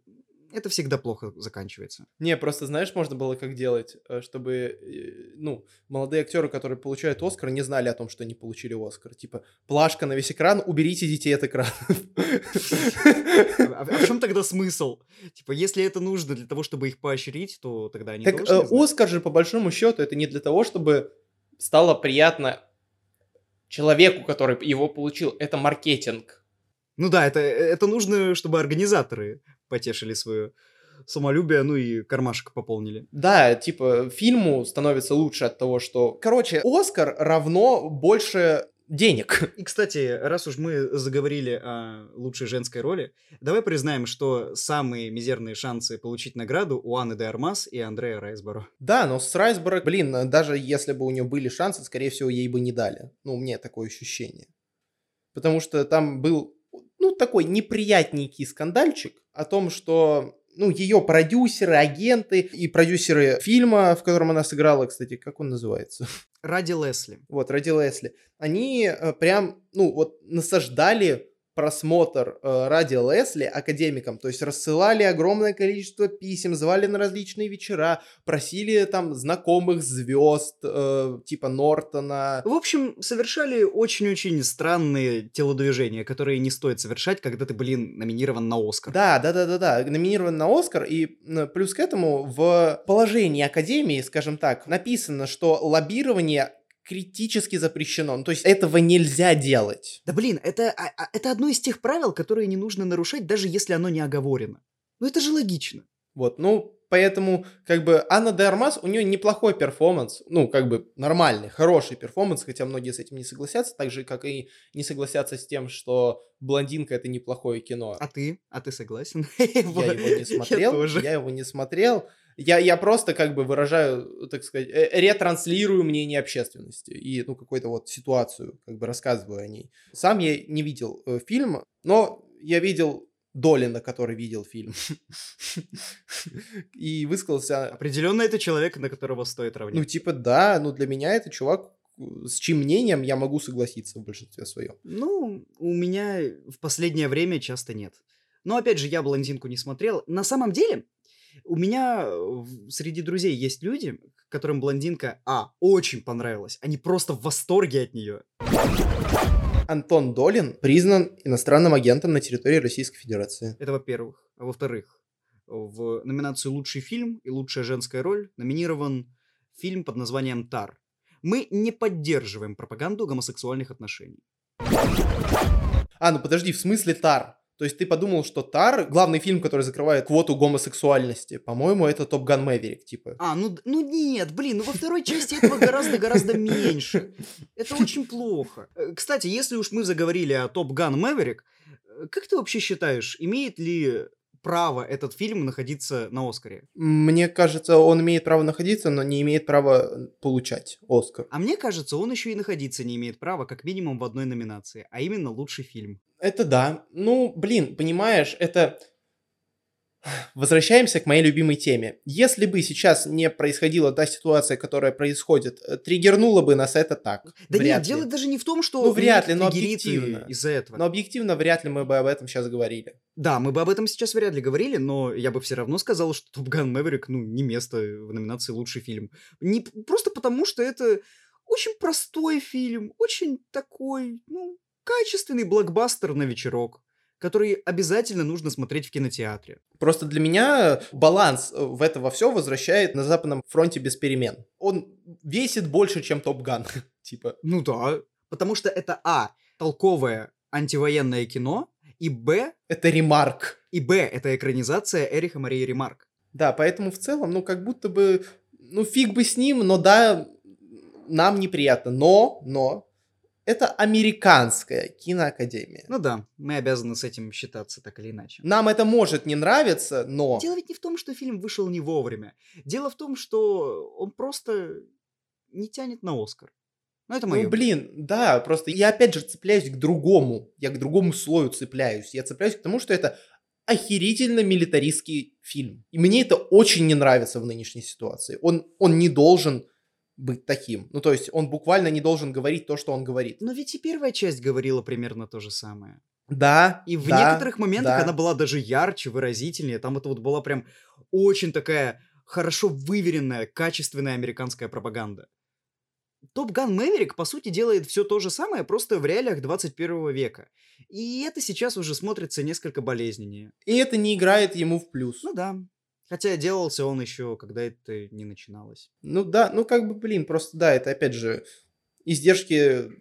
это всегда плохо заканчивается. Не, просто знаешь, можно было как делать, э, чтобы, э, ну, молодые актеры, которые получают Оскар, не знали о том, что они получили Оскар. Типа, плашка на весь экран, уберите детей от экрана. А, в чем тогда смысл? Типа, если это нужно для того, чтобы их поощрить, то тогда они Так э. Оскар же, по большому счету, это не для того, чтобы стало приятно человеку, который его получил. Это маркетинг. Ну да, это, это нужно, чтобы организаторы потешили свое самолюбие, ну и кармашек пополнили. Да, типа, фильму становится лучше от того, что... Короче, Оскар равно больше денег. И, кстати, раз уж мы заговорили о лучшей женской роли, давай признаем, что самые мизерные шансы получить награду у Анны де Армас и Андрея Райсборо. Да, но с Райсборг, блин, даже если бы у нее были шансы, скорее всего, ей бы не дали. Ну, у меня такое ощущение. Потому что там был, ну, такой неприятненький скандальчик о том, что, ну, ее продюсеры, агенты и продюсеры фильма, в котором она сыграла, кстати, как он называется? Ради Лесли. Вот, ради Лесли. Они э, прям, ну, вот, насаждали просмотр э, ради Лесли академикам, то есть рассылали огромное количество писем, звали на различные вечера, просили там знакомых звезд, э, типа Нортона. В общем, совершали очень-очень странные телодвижения, которые не стоит совершать, когда ты, блин, номинирован на Оскар. Да, да, да, да, да, номинирован на Оскар, и плюс к этому в положении Академии, скажем так, написано, что лоббирование критически запрещено. Ну, то есть этого нельзя делать. Да блин, это, а- а- это одно из тех правил, которые не нужно нарушать, даже если оно не оговорено. Ну это же логично. Вот, ну, поэтому, как бы, Анна де Армас, у нее неплохой перформанс, ну, как бы, нормальный, хороший перформанс, хотя многие с этим не согласятся, так же, как и не согласятся с тем, что «Блондинка» — это неплохое кино. А ты? А ты согласен? Я его не смотрел, я его не смотрел. Я, я просто как бы выражаю, так сказать, э, ретранслирую мнение общественности и, ну, какую-то вот ситуацию, как бы рассказываю о ней. Сам я не видел э, фильм, но я видел Долина, который видел фильм. И высказался, Определенно это человек, на которого стоит равнять. ну, типа, да, ну, для меня это чувак, э, с чьим мнением я могу согласиться в большинстве своем. Ну, у меня в последнее время часто нет. Но опять же, я блондинку не смотрел. На самом деле, у меня э, среди друзей есть люди, которым блондинка, а, очень понравилась. Они просто в восторге от нее. Антон Долин признан иностранным агентом на территории Российской Федерации. Это во-первых. А во-вторых, в номинацию «Лучший фильм» и «Лучшая женская роль» номинирован фильм под названием «Тар». Мы не поддерживаем пропаганду гомосексуальных отношений. А, ну подожди, в смысле Тар? То есть ты подумал, что Тар, главный фильм, который закрывает квоту гомосексуальности, по-моему, это Топ Ган Мэверик, типа. А, ну, ну нет, блин, ну во второй части этого гораздо-гораздо меньше. Это очень плохо. Э, Кстати, если уж мы заговорили о Топ Ган Мэверик, как ты вообще считаешь, имеет ли право этот фильм находиться на Оскаре? Мне кажется, он имеет право находиться, но не имеет права получать Оскар. А мне кажется, он еще и находиться не имеет права, как минимум в одной номинации, а именно лучший фильм. Это да. Ну, блин, понимаешь, это... Возвращаемся к моей любимой теме. Если бы сейчас не происходила та ситуация, которая происходит, э, триггернуло бы нас это так. Да Вряд нет, ли. дело даже не в том, что Ну, вряд ли, но объективно. из-за этого. Но объективно, вряд ли мы бы об этом сейчас говорили. Да, мы бы об этом сейчас вряд ли говорили, но я бы все равно сказал, что Топ Ган Мэверик, ну, не место в номинации «Лучший фильм». Не, просто потому, что это очень простой фильм, очень такой, ну, качественный блокбастер на вечерок. который обязательно нужно смотреть в кинотеатре. Просто для меня баланс э, в это во все возвращает на Западном фронте без перемен. Он весит больше, чем Топ Ган. Типа, Ну да, потому что это А, толковое антивоенное кино, и Б, это ремарк. и Б, это экранизация Эриха Марии Ремарк. Да, поэтому в целом, ну, как будто бы, ну, фиг бы с ним, но да, нам неприятно. Но, но, это американская киноакадемия. Ну да, мы обязаны с этим считаться так или иначе. Нам это может не нравиться, но... Дело ведь не в том, что фильм вышел не вовремя. Дело в том, что он просто не тянет на Оскар. Ну, это мое. Ну, блин, да, просто я опять же цепляюсь к другому. Я к другому слою цепляюсь. Я цепляюсь к тому, что это охерительно милитаристский фильм. И мне это очень не нравится в нынешней ситуации. Он, он не должен быть таким. Ну, то есть он буквально не должен говорить то, что он говорит. Но ведь и первая часть говорила примерно то же самое. Да, И в да, некоторых моментах да. она была даже ярче, выразительнее. Там это вот была прям очень такая хорошо выверенная, качественная американская пропаганда. Топ Ган Мэверик, по сути, делает все то же самое, просто в реалиях 21 века. И это сейчас уже смотрится несколько болезненнее. И это не играет ему в плюс. Ну да. Хотя делался он еще, когда это не начиналось. Ну да, ну как бы, блин, просто да, это опять же издержки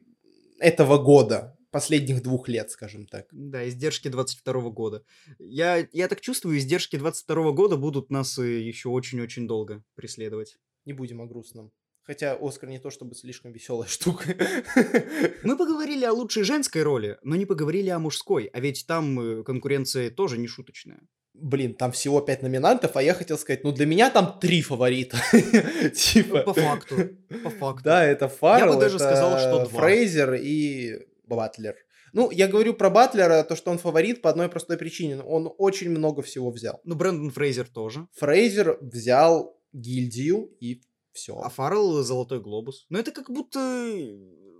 этого года, последних двух лет, скажем так. Да, издержки 22 года. Я, я так чувствую, издержки 22 года будут нас э, еще очень-очень долго преследовать. Не будем о грустном. Хотя Оскар не то чтобы слишком веселая штука. Мы поговорили о лучшей женской роли, но не поговорили о мужской, а ведь там э, конкуренция тоже не шуточная. Блин, там всего пять номинантов, а я хотел сказать, ну для меня там три фаворита. Типа. По факту, по факту. Да, это Фаррелл, даже это сказал, что два. Фрейзер и Батлер. Ну, я говорю про Батлера, то, что он фаворит по одной простой причине. Он очень много всего взял. Ну, Брэндон Фрейзер тоже. Фрейзер взял гильдию и все. А Фаррелл Золотой Глобус. Но это как будто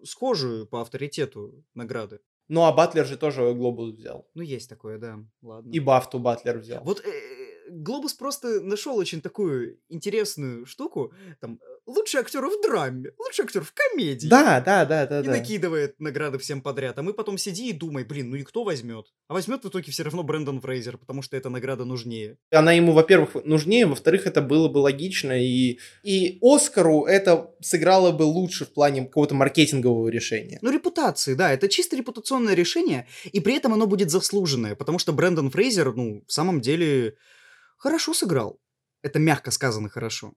схожие по авторитету награды. Ну, а Батлер же тоже глобус взял. Ну, есть такое, да. Ладно. И Бафту Батлер взял. Вот э, Глобус просто нашел очень такую интересную штуку. Там, э, лучший актер в драме, лучший актер в комедии. Да, да, да, да, И да. накидывает награды всем подряд. А мы потом сиди и думай, блин, ну и кто возьмет? А возьмет в итоге все равно Брэндон Фрейзер, потому что эта награда нужнее. Она ему, во-первых, нужнее, во-вторых, это было бы логично, и, и Оскару это сыграло бы лучше в плане какого-то маркетингового решения. Ну, репутации, да, это чисто репутационное решение, и при этом оно будет заслуженное, потому что Брэндон Фрейзер, ну, в самом деле, хорошо сыграл. Это мягко сказано хорошо.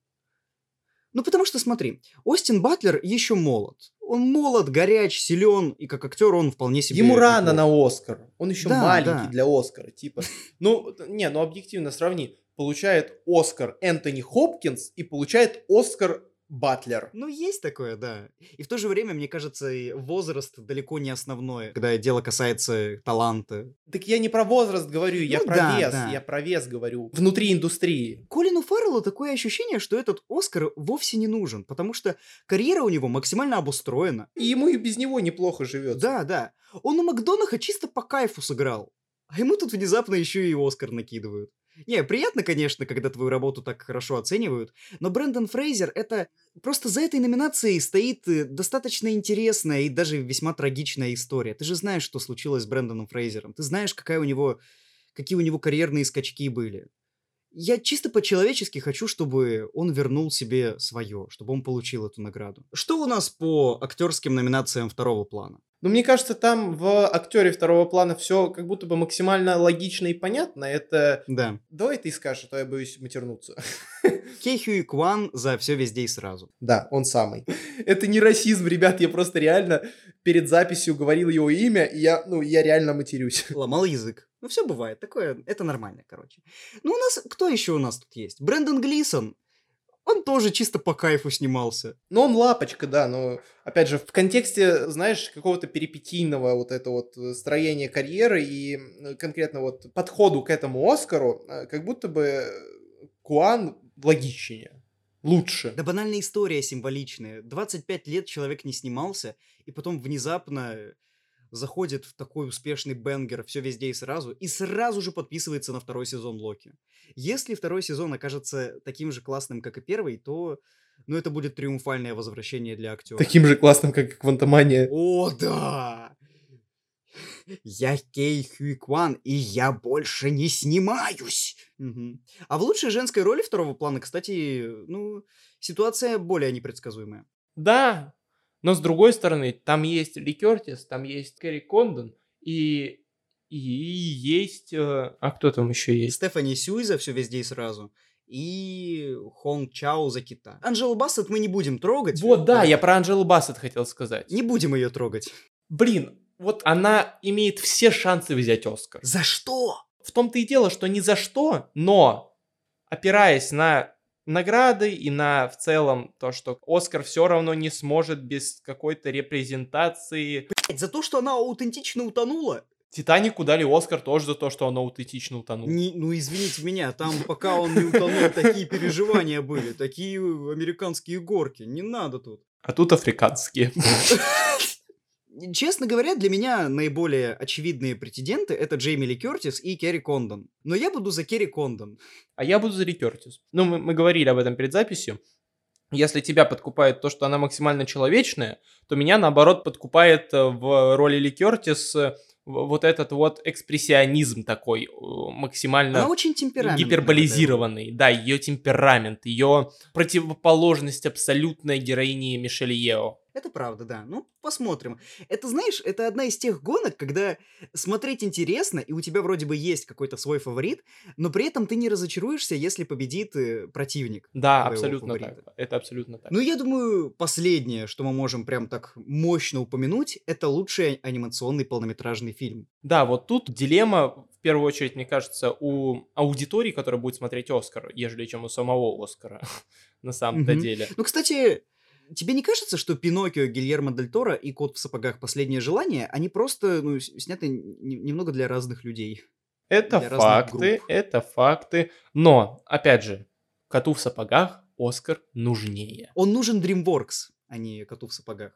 Ну, потому что, смотри, Остин Батлер еще молод. Он молод, горяч, силен, и как актер он вполне себе... Ему рано на Оскар. Он еще Да, маленький да. для Оскара. Типа, ну, не, ну объективно сравни. Получает Оскар Энтони Хопкинс и получает Оскар Батлер. Ну, есть такое, да. И в то же время, мне кажется, и возраст далеко не основное, когда дело касается таланта. Так я не про возраст говорю, я Ну про да, вес, да. я про вес говорю. Внутри индустрии. Колину Фарреллу такое ощущение, что этот Оскар вовсе не нужен, потому что карьера у него максимально обустроена. И ему и без него неплохо живет. Да, да. Он у Макдонаха чисто по кайфу сыграл. А ему тут внезапно еще и Оскар накидывают. Не, приятно, конечно, когда твою работу так хорошо оценивают, но Брэндон Фрейзер — это... Просто за этой номинацией стоит э, достаточно интересная и даже весьма трагичная история. Ты же знаешь, что случилось с Брэндоном Фрейзером. Ты знаешь, какая у него... какие у него карьерные скачки были. Я чисто по-человечески хочу, чтобы он вернул себе свое, чтобы он получил эту награду. Что у нас по актерским номинациям второго плана? Но мне кажется, там в актере второго плана все как будто бы максимально логично и понятно. Это... Да. Давай ты скажешь, а то я боюсь матернуться. Кехью Кван за все везде и сразу. Да, он самый. Это не расизм, ребят, я просто реально перед записью говорил его имя, и я, ну, я реально матерюсь. Ломал язык. Ну, все бывает. Такое, это нормально, короче. Ну, у нас, кто еще у нас тут есть? Брэндон Глисон. Он тоже чисто по кайфу снимался. Но он лапочка, да, но, опять же, в контексте, знаешь, какого-то перипетийного вот это вот э, строения карьеры и э, конкретно вот подходу к этому Оскару, э, как будто бы Куан логичнее, лучше. Да банальная история символичная. 25 лет человек не снимался, и потом внезапно заходит в такой успешный бенгер все везде и сразу, и сразу же подписывается на второй сезон Локи. Если второй сезон окажется таким же классным, как и первый, то ну, это будет триумфальное возвращение для актера. Таким же классным, как и Квантомания. О, да! Я Кей Хюй Кван, и я больше не снимаюсь. Мгм. А в лучшей женской роли второго плана, кстати, ну, ситуация более непредсказуемая. Да, но с другой стороны, там есть Ли Кертис, там есть Кэрри Кондон, и, и есть... э, а кто там еще есть? Стефани Сюй за все везде и сразу. И Хонг Чао за кита. Анжелу Бассет мы не будем трогать. Вот, да, я про Анжелу Бассет хотел сказать. Не будем ее трогать. Блин, вот она имеет все шансы взять Оскар. За что? В том-то и дело, что ни за что, но опираясь на награды и на в целом то, что Оскар все равно не сможет без какой-то репрезентации. Блядь, За то, что она аутентично утонула? Титанику дали Оскар тоже за то, что он аутентично утонул. Не- ну, извините меня, там, пока он не утонул, такие переживания были, такие американские горки. Не надо тут. А тут африканские. Честно говоря, для меня наиболее очевидные претенденты это Джейми Ли Кертис и Керри Кондон. Но я буду за Керри Кондон. А я буду за Ли Кертис. Ну, мы, мы говорили об этом перед записью. Если тебя подкупает то, что она максимально человечная, то меня, наоборот, подкупает э, в роли Ли Кертис э, вот этот вот экспрессионизм такой, максимально Она очень гиперболизированный. Да, ее темперамент, ее противоположность абсолютной героини Мишель Ео. Это правда, да. Ну, посмотрим. Это, знаешь, это одна из тех гонок, когда смотреть интересно, и у тебя вроде бы есть какой-то свой фаворит, но при этом ты не разочаруешься, если победит э, противник. Да, абсолютно фаворита. так. Это абсолютно так. Ну, я думаю, последнее, что мы можем прям так мощно упомянуть, это лучший анимационный полнометражный фильм. Да, вот тут дилемма, в первую очередь, мне кажется, у аудитории, которая будет смотреть Оскар, ежели чем у самого Оскара, на самом-то деле. Ну, кстати, тебе не кажется, что Пиноккио Гильермо Дель Торо и Кот в сапогах «Последнее желание», они просто, ну, сняты немного для разных людей? Это для факты, это факты. Но, опять же, коту в сапогах Оскар нужнее. Он нужен DreamWorks, а не Коту в сапогах.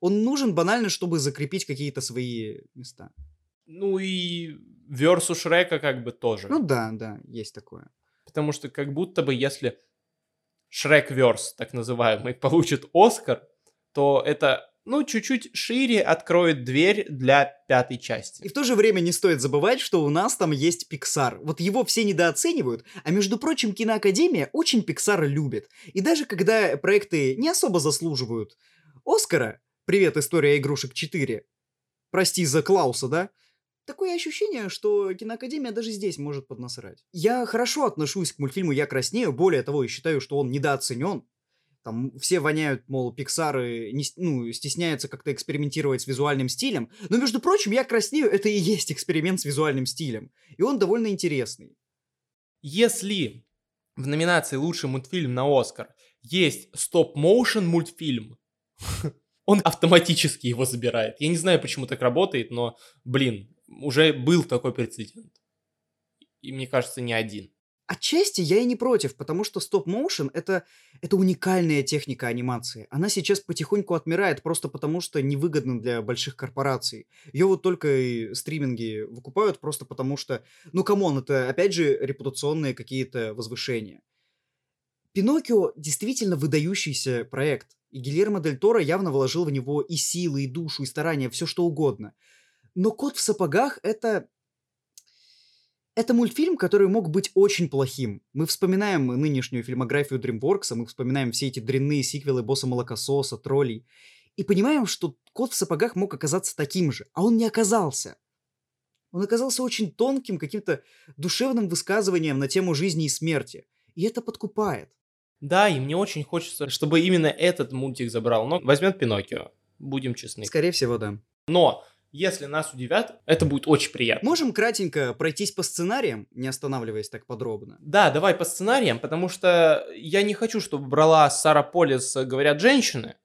Он нужен банально, чтобы закрепить какие-то свои места. Ну и версу Шрека как бы тоже. Ну да, да, есть такое. Потому что как будто бы если Шрек Верс, так называемый, получит Оскар, то это, ну, чуть-чуть шире откроет дверь для пятой части. И в то же время не стоит забывать, что у нас там есть Pixar. Вот его все недооценивают, а между прочим, киноакадемия очень Pixar любит. И даже когда проекты не особо заслуживают Оскара, привет, история игрушек 4, прости за Клауса, да? Такое ощущение, что киноакадемия даже здесь может поднасрать. Я хорошо отношусь к мультфильму «Я краснею», более того, я считаю, что он недооценен. Там все воняют, мол, Пиксары не, ну, стесняются как-то экспериментировать с визуальным стилем. Но, между прочим, «Я краснею» — это и есть эксперимент с визуальным стилем. И он довольно интересный. Если в номинации «Лучший мультфильм на Оскар» есть стоп-моушен мультфильм, он автоматически его забирает. Я не знаю, почему так работает, но, блин, уже был такой прецедент. И мне кажется, не один. Отчасти я и не против, потому что стоп-моушен это, это уникальная техника анимации. Она сейчас потихоньку отмирает просто потому, что невыгодна для больших корпораций. Ее вот только и стриминги выкупают просто потому, что, ну come on, это опять же репутационные какие-то возвышения. Пиноккио действительно выдающийся проект, и Гильермо Дель Торо явно вложил в него и силы, и душу, и старания, все что угодно. Но «Кот в сапогах» — это... Это мультфильм, который мог быть очень плохим. Мы вспоминаем нынешнюю фильмографию DreamWorks, мы вспоминаем все эти дрянные сиквелы Босса Молокососа, Троллей, и понимаем, что «Кот в сапогах» мог оказаться таким же, а он не оказался. Он оказался очень тонким, каким-то душевным высказыванием на тему жизни и смерти. И это подкупает. Да, и мне очень хочется, чтобы именно этот мультик забрал. Но возьмет Пиноккио. Будем честны. Скорее всего, да. Но, если нас удивят, это будет очень приятно. Можем кратенько пройтись по сценариям, не останавливаясь так подробно. Да, давай по сценариям, потому что я не хочу, чтобы брала Сара Полис «Говорят женщины».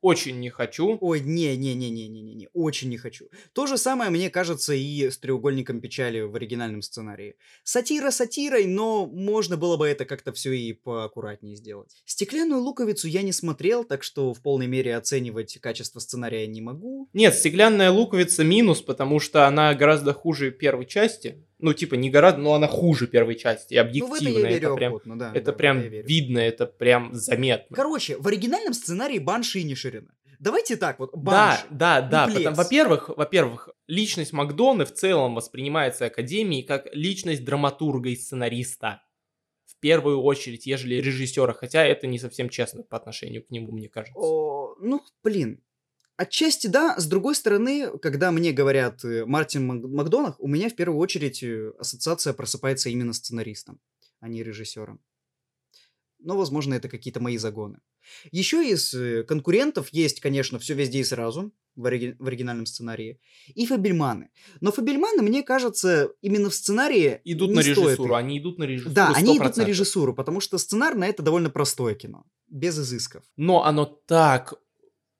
Очень не хочу. Ой, не-не-не-не-не-не, очень не хочу. То же самое, мне кажется, и с треугольником печали в оригинальном сценарии. Сатира сатирой, но можно было бы это как-то все и поаккуратнее сделать. Стеклянную луковицу я не смотрел, так что в полной мере оценивать качество сценария не могу. Нет, «Стеклянная луковица» минус, потому что она гораздо хуже первой части. Ну, типа, не гораздо, но она хуже первой части. И Ну, в это объективно я верю это прям, охотно, да. это да, прям верю. видно, это прям заметно. Короче, в оригинальном сценарии Банши и Ниширина. Давайте так вот, Да, Банши. да, да. Дуплес. Потому, во-первых, во-первых, личность Макдоны в целом воспринимается Академией как личность драматурга и сценариста. В первую очередь, ежели режиссера, хотя это не совсем честно по отношению к нему, мне кажется. О, ну, блин. Отчасти да, с другой стороны, когда мне говорят э, Мартин Мак- Макдонах, у меня в первую очередь э, ассоциация просыпается именно сценаристом, а не режиссером. Но, возможно, это какие-то мои загоны. Еще из э, конкурентов есть, конечно, все везде и сразу в, ори- в оригинальном сценарии. И Фабельманы. Но Фабельманы, мне кажется, именно в сценарии Идут на режиссуру, их. они идут на режиссуру Да, они идут на 100%. режиссуру, потому что сценарно это довольно простое кино. Без изысков. Но оно так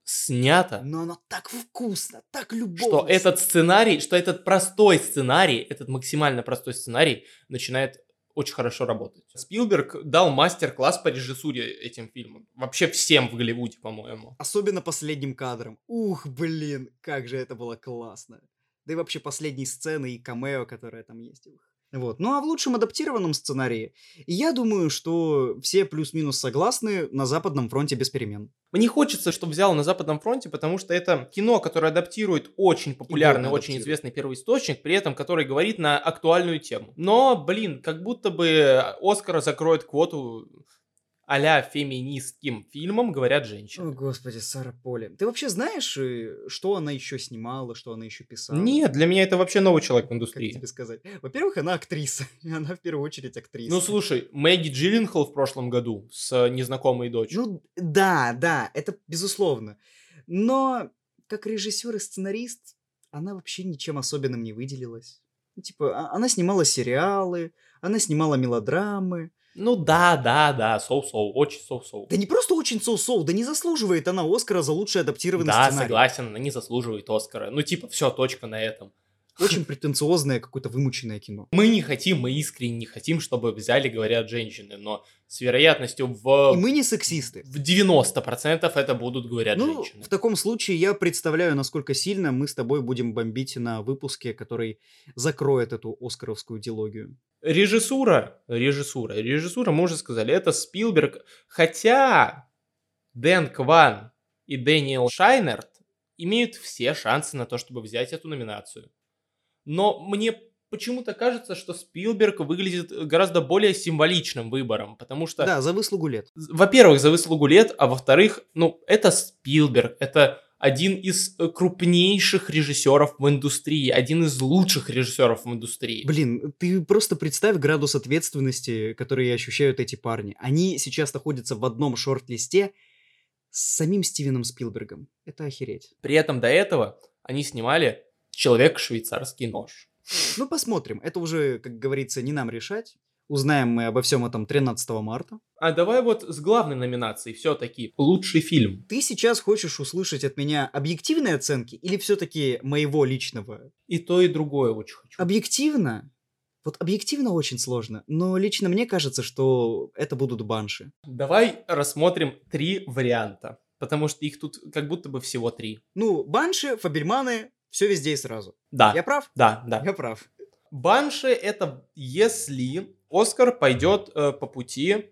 снято, Но оно так вкусно, так любовно. что этот сценарий, что этот простой сценарий, этот максимально простой сценарий начинает очень хорошо работать. Спилберг дал мастер-класс по режиссуре этим фильмам. Вообще всем в Голливуде, по-моему. Особенно последним кадром. Ух, блин, как же это было классно. Да и вообще последние сцены и камео, которые там есть. Ух. Вот. Ну а в лучшем адаптированном сценарии, я думаю, что все плюс-минус согласны на Западном фронте без перемен. Мне хочется, чтобы взял на Западном фронте, потому что это кино, которое адаптирует очень популярный, очень известный первоисточник, при этом который говорит на актуальную тему. Но, блин, как будто бы Оскар закроет квоту а-ля феминистским фильмам, говорят женщины. О, господи, Сара Поли. Ты вообще знаешь, э, что она еще снимала, что она еще писала? Нет, для меня это вообще новый человек в Как индустрии. тебе сказать? Во-первых, она актриса. Она в первую очередь актриса. Ну, слушай, Мэгги Джилленхол в прошлом году с э, незнакомой дочерью. Ну, да, да, это безусловно. Но как режиссер и сценарист, она вообще ничем особенным не выделилась. Ну, Типа, а- она снимала сериалы, она снимала мелодрамы. Ну, да, да, да, соу-соу, очень соу-соу. Да не просто очень соу-соу, да не заслуживает она Оскара за лучший адаптированный Да, сценарий. согласен, она не заслуживает Оскара. Ну, типа, все, точка на этом. Очень претенциозное какое-то вымученное кино. Мы не хотим, мы искренне не хотим, чтобы взяли, говорят женщины, но с вероятностью в, И мы не сексисты. в 90% это будут, говорят Ну, женщины. в таком случае я представляю, насколько сильно мы с тобой будем бомбить на выпуске, который закроет эту оскаровскую дилогию. Режиссура, режиссура, режиссура, мы уже сказали, это Спилберг, хотя Дэн Кван и Дэниел Шайнерт имеют все шансы на то, чтобы взять эту номинацию. Но мне почему-то кажется, что Спилберг выглядит гораздо более символичным выбором, потому что Да, за выслугу лет. во-первых, за выслугу лет, а во-вторых, ну, это Спилберг, это один из э, крупнейших режиссеров в индустрии, один из лучших режиссеров в индустрии. Блин, ты просто представь градус ответственности, который ощущают эти парни. Они сейчас находятся в одном шорт-листе с самим Стивеном Спилбергом. Это охереть. При этом до этого они снимали «Человек-швейцарский нож». Ну, посмотрим. Это уже, как говорится, не нам решать. Узнаем мы обо всем этом 13 марта. А давай вот с главной номинацией все-таки «Лучший фильм». Ты сейчас хочешь услышать от меня объективные оценки или все-таки моего личного? И то, и другое очень хочу. Объективно? Вот объективно очень сложно, но лично мне кажется, что это будут банши. Давай рассмотрим три варианта, потому что их тут как будто бы всего три. Ну, банши, фабельманы, все везде и сразу. Да, Я прав? да, да. Я прав. Банши это если Оскар пойдет э, по пути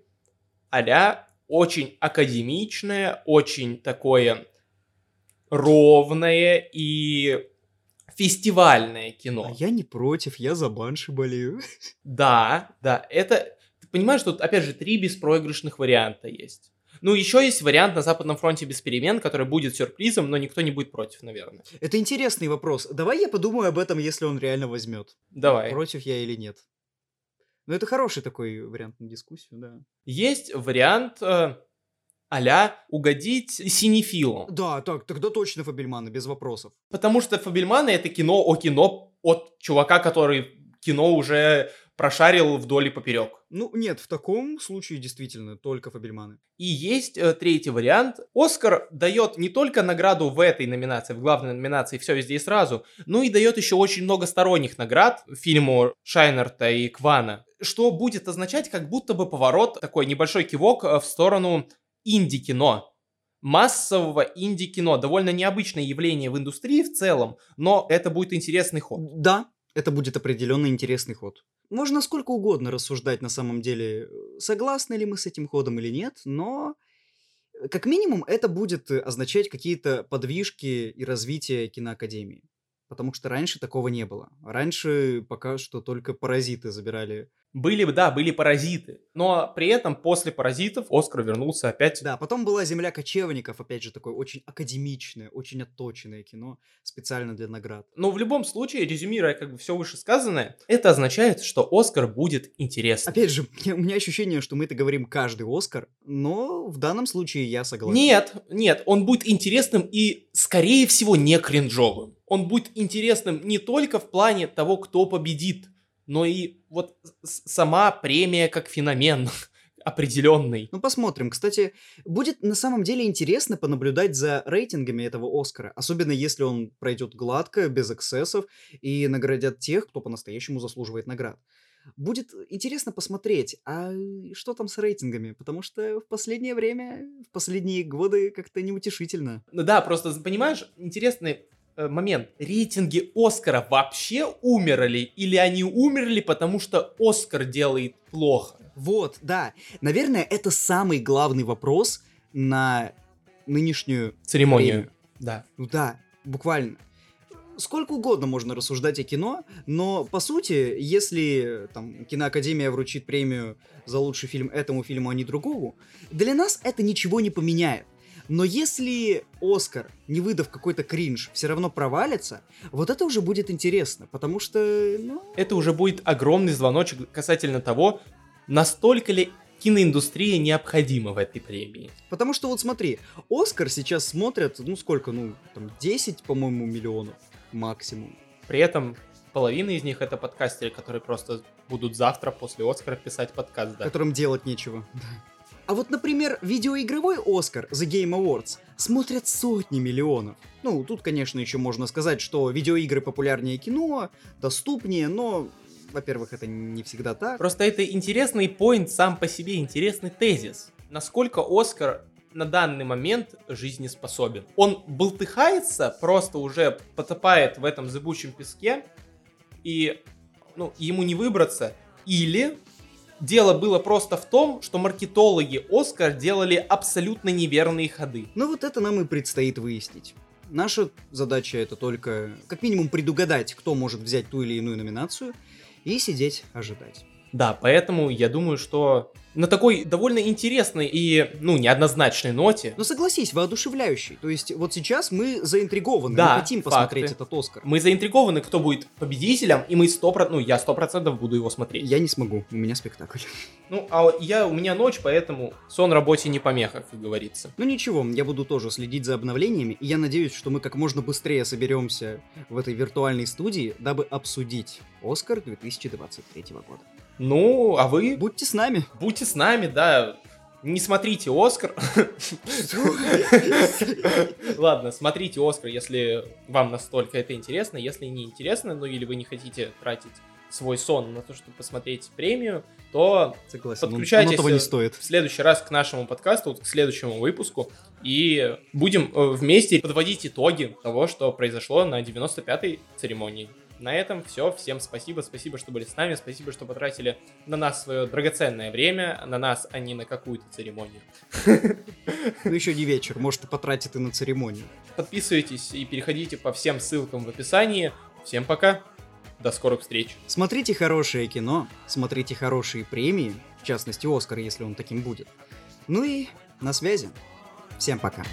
а очень академичное, очень такое ровное и фестивальное кино. А я не против, я за банши болею. Да, да, это... Ты понимаешь, тут, опять же, три беспроигрышных варианта есть. Ну, еще есть вариант на Западном фронте без перемен, который будет сюрпризом, но никто не будет против, наверное. Это интересный вопрос. Давай я подумаю об этом, если он реально возьмет. Давай. Против я или нет. Ну, это хороший такой вариант на дискуссию, да. Есть вариант э, а угодить синефилу. Да, так, тогда точно Фабельманы, без вопросов. Потому что Фабельманы это кино о кино от чувака, который кино уже прошарил вдоль и поперек. Ну, нет, в таком случае действительно только Фабельманы. И есть э, третий вариант. Оскар дает не только награду в этой номинации, в главной номинации «Все везде и сразу», но и дает еще очень много сторонних наград фильму Шайнерта и Квана, что будет означать как будто бы поворот, такой небольшой кивок э, в сторону инди-кино. Массового инди-кино. Довольно необычное явление в индустрии в целом, но это будет интересный ход. Да, это будет определенно интересный ход. Можно сколько угодно рассуждать на самом деле, согласны ли мы с этим ходом или нет, но как минимум это будет означать какие-то подвижки и развитие киноакадемии. Потому что раньше такого не было. Раньше пока что только паразиты забирали. Были, бы, да, были паразиты. Но при этом после паразитов Оскар вернулся опять. Да, потом была «Земля кочевников», опять же, такое очень академичное, очень отточенное кино, специально для наград. Но в любом случае, резюмируя как бы все вышесказанное, это означает, что Оскар будет интересным. Опять же, у меня ощущение, что мы это говорим каждый Оскар, но в данном случае я согласен. Нет, нет, он будет интересным и, скорее всего, не кринжовым. Он будет интересным не только в плане того, кто победит, но и вот сама премия как феномен определенный. Ну, посмотрим. Кстати, будет на самом деле интересно понаблюдать за рейтингами этого Оскара, особенно если он пройдет гладко, без эксцессов, и наградят тех, кто по-настоящему заслуживает наград. Будет интересно посмотреть, а что там с рейтингами, потому что в последнее время, в последние годы как-то неутешительно. Ну да, просто, понимаешь, интересный момент. Рейтинги Оскара вообще умерли? Или они умерли, потому что Оскар делает плохо? Вот, да. Наверное, это самый главный вопрос на нынешнюю Церемонию. премию. Да. Ну да, буквально. Сколько угодно можно рассуждать о кино, но по сути, если там киноакадемия вручит премию за лучший фильм этому фильму, а не другому, для нас это ничего не поменяет. Но если Оскар, не выдав какой-то кринж, все равно провалится, вот это уже будет интересно, потому что, ну, Это уже будет огромный звоночек касательно того, настолько ли киноиндустрия необходима в этой премии. потому что вот смотри, Оскар сейчас смотрят, ну сколько, ну, там 10, по-моему, миллионов максимум. При этом половина из них это подкастеры, которые просто будут завтра после Оскара писать подкаст. Да. которым делать нечего. А вот, например, видеоигровой Оскар The Game Awards смотрят сотни миллионов. Ну, тут, конечно, еще можно сказать, что видеоигры популярнее кино, доступнее, но, во-первых, это не всегда так. Просто это интересный поинт сам по себе, интересный тезис. Насколько Оскар на данный момент жизнеспособен. Он болтыхается, просто уже потопает в этом зыбучем песке, и ну, ему не выбраться. Или дело было просто в том, что маркетологи Оскар делали абсолютно неверные ходы. Но вот это нам и предстоит выяснить. Наша задача это только, как минимум, предугадать, кто может взять ту или иную номинацию, и сидеть ожидать. Да, поэтому я думаю, что на такой довольно интересной и, ну, неоднозначной ноте Но согласись, воодушевляющий. То есть вот сейчас мы заинтригованы, Да, мы хотим посмотреть факты. этот Оскар. мы заинтригованы, кто будет победителем, и мы сто ну, я сто процентов буду его смотреть. Я не смогу, у меня спектакль. Ну, а я, у меня ночь, поэтому сон работе не помеха, как говорится. Ну ничего, я буду тоже следить за обновлениями, и я надеюсь, что мы как можно быстрее соберемся в этой виртуальной студии, дабы обсудить Оскар 2023 года. Ну, а вы Будьте с нами! будьте с нами, да. Не смотрите Оскар. Ладно, смотрите Оскар, если вам настолько это интересно. Если не интересно, ну или вы не хотите тратить свой сон на то, чтобы посмотреть премию, то Согласен, он- Подключайтесь, не э, стоит. в следующий раз к нашему подкасту, вот к следующему выпуску, и будем э, вместе подводить итоги того, что произошло на 95-й церемонии. На этом все. Всем спасибо. Спасибо, что были с нами. Спасибо, что потратили на нас свое драгоценное время. На нас, а не на какую-то церемонию. Ну еще не вечер, может и потратит и на церемонию. Подписывайтесь и переходите по всем ссылкам в описании. Всем пока. До скорых встреч. Смотрите хорошее кино, смотрите хорошие премии, в частности Оскар, если он таким будет. Ну и на связи. Всем пока.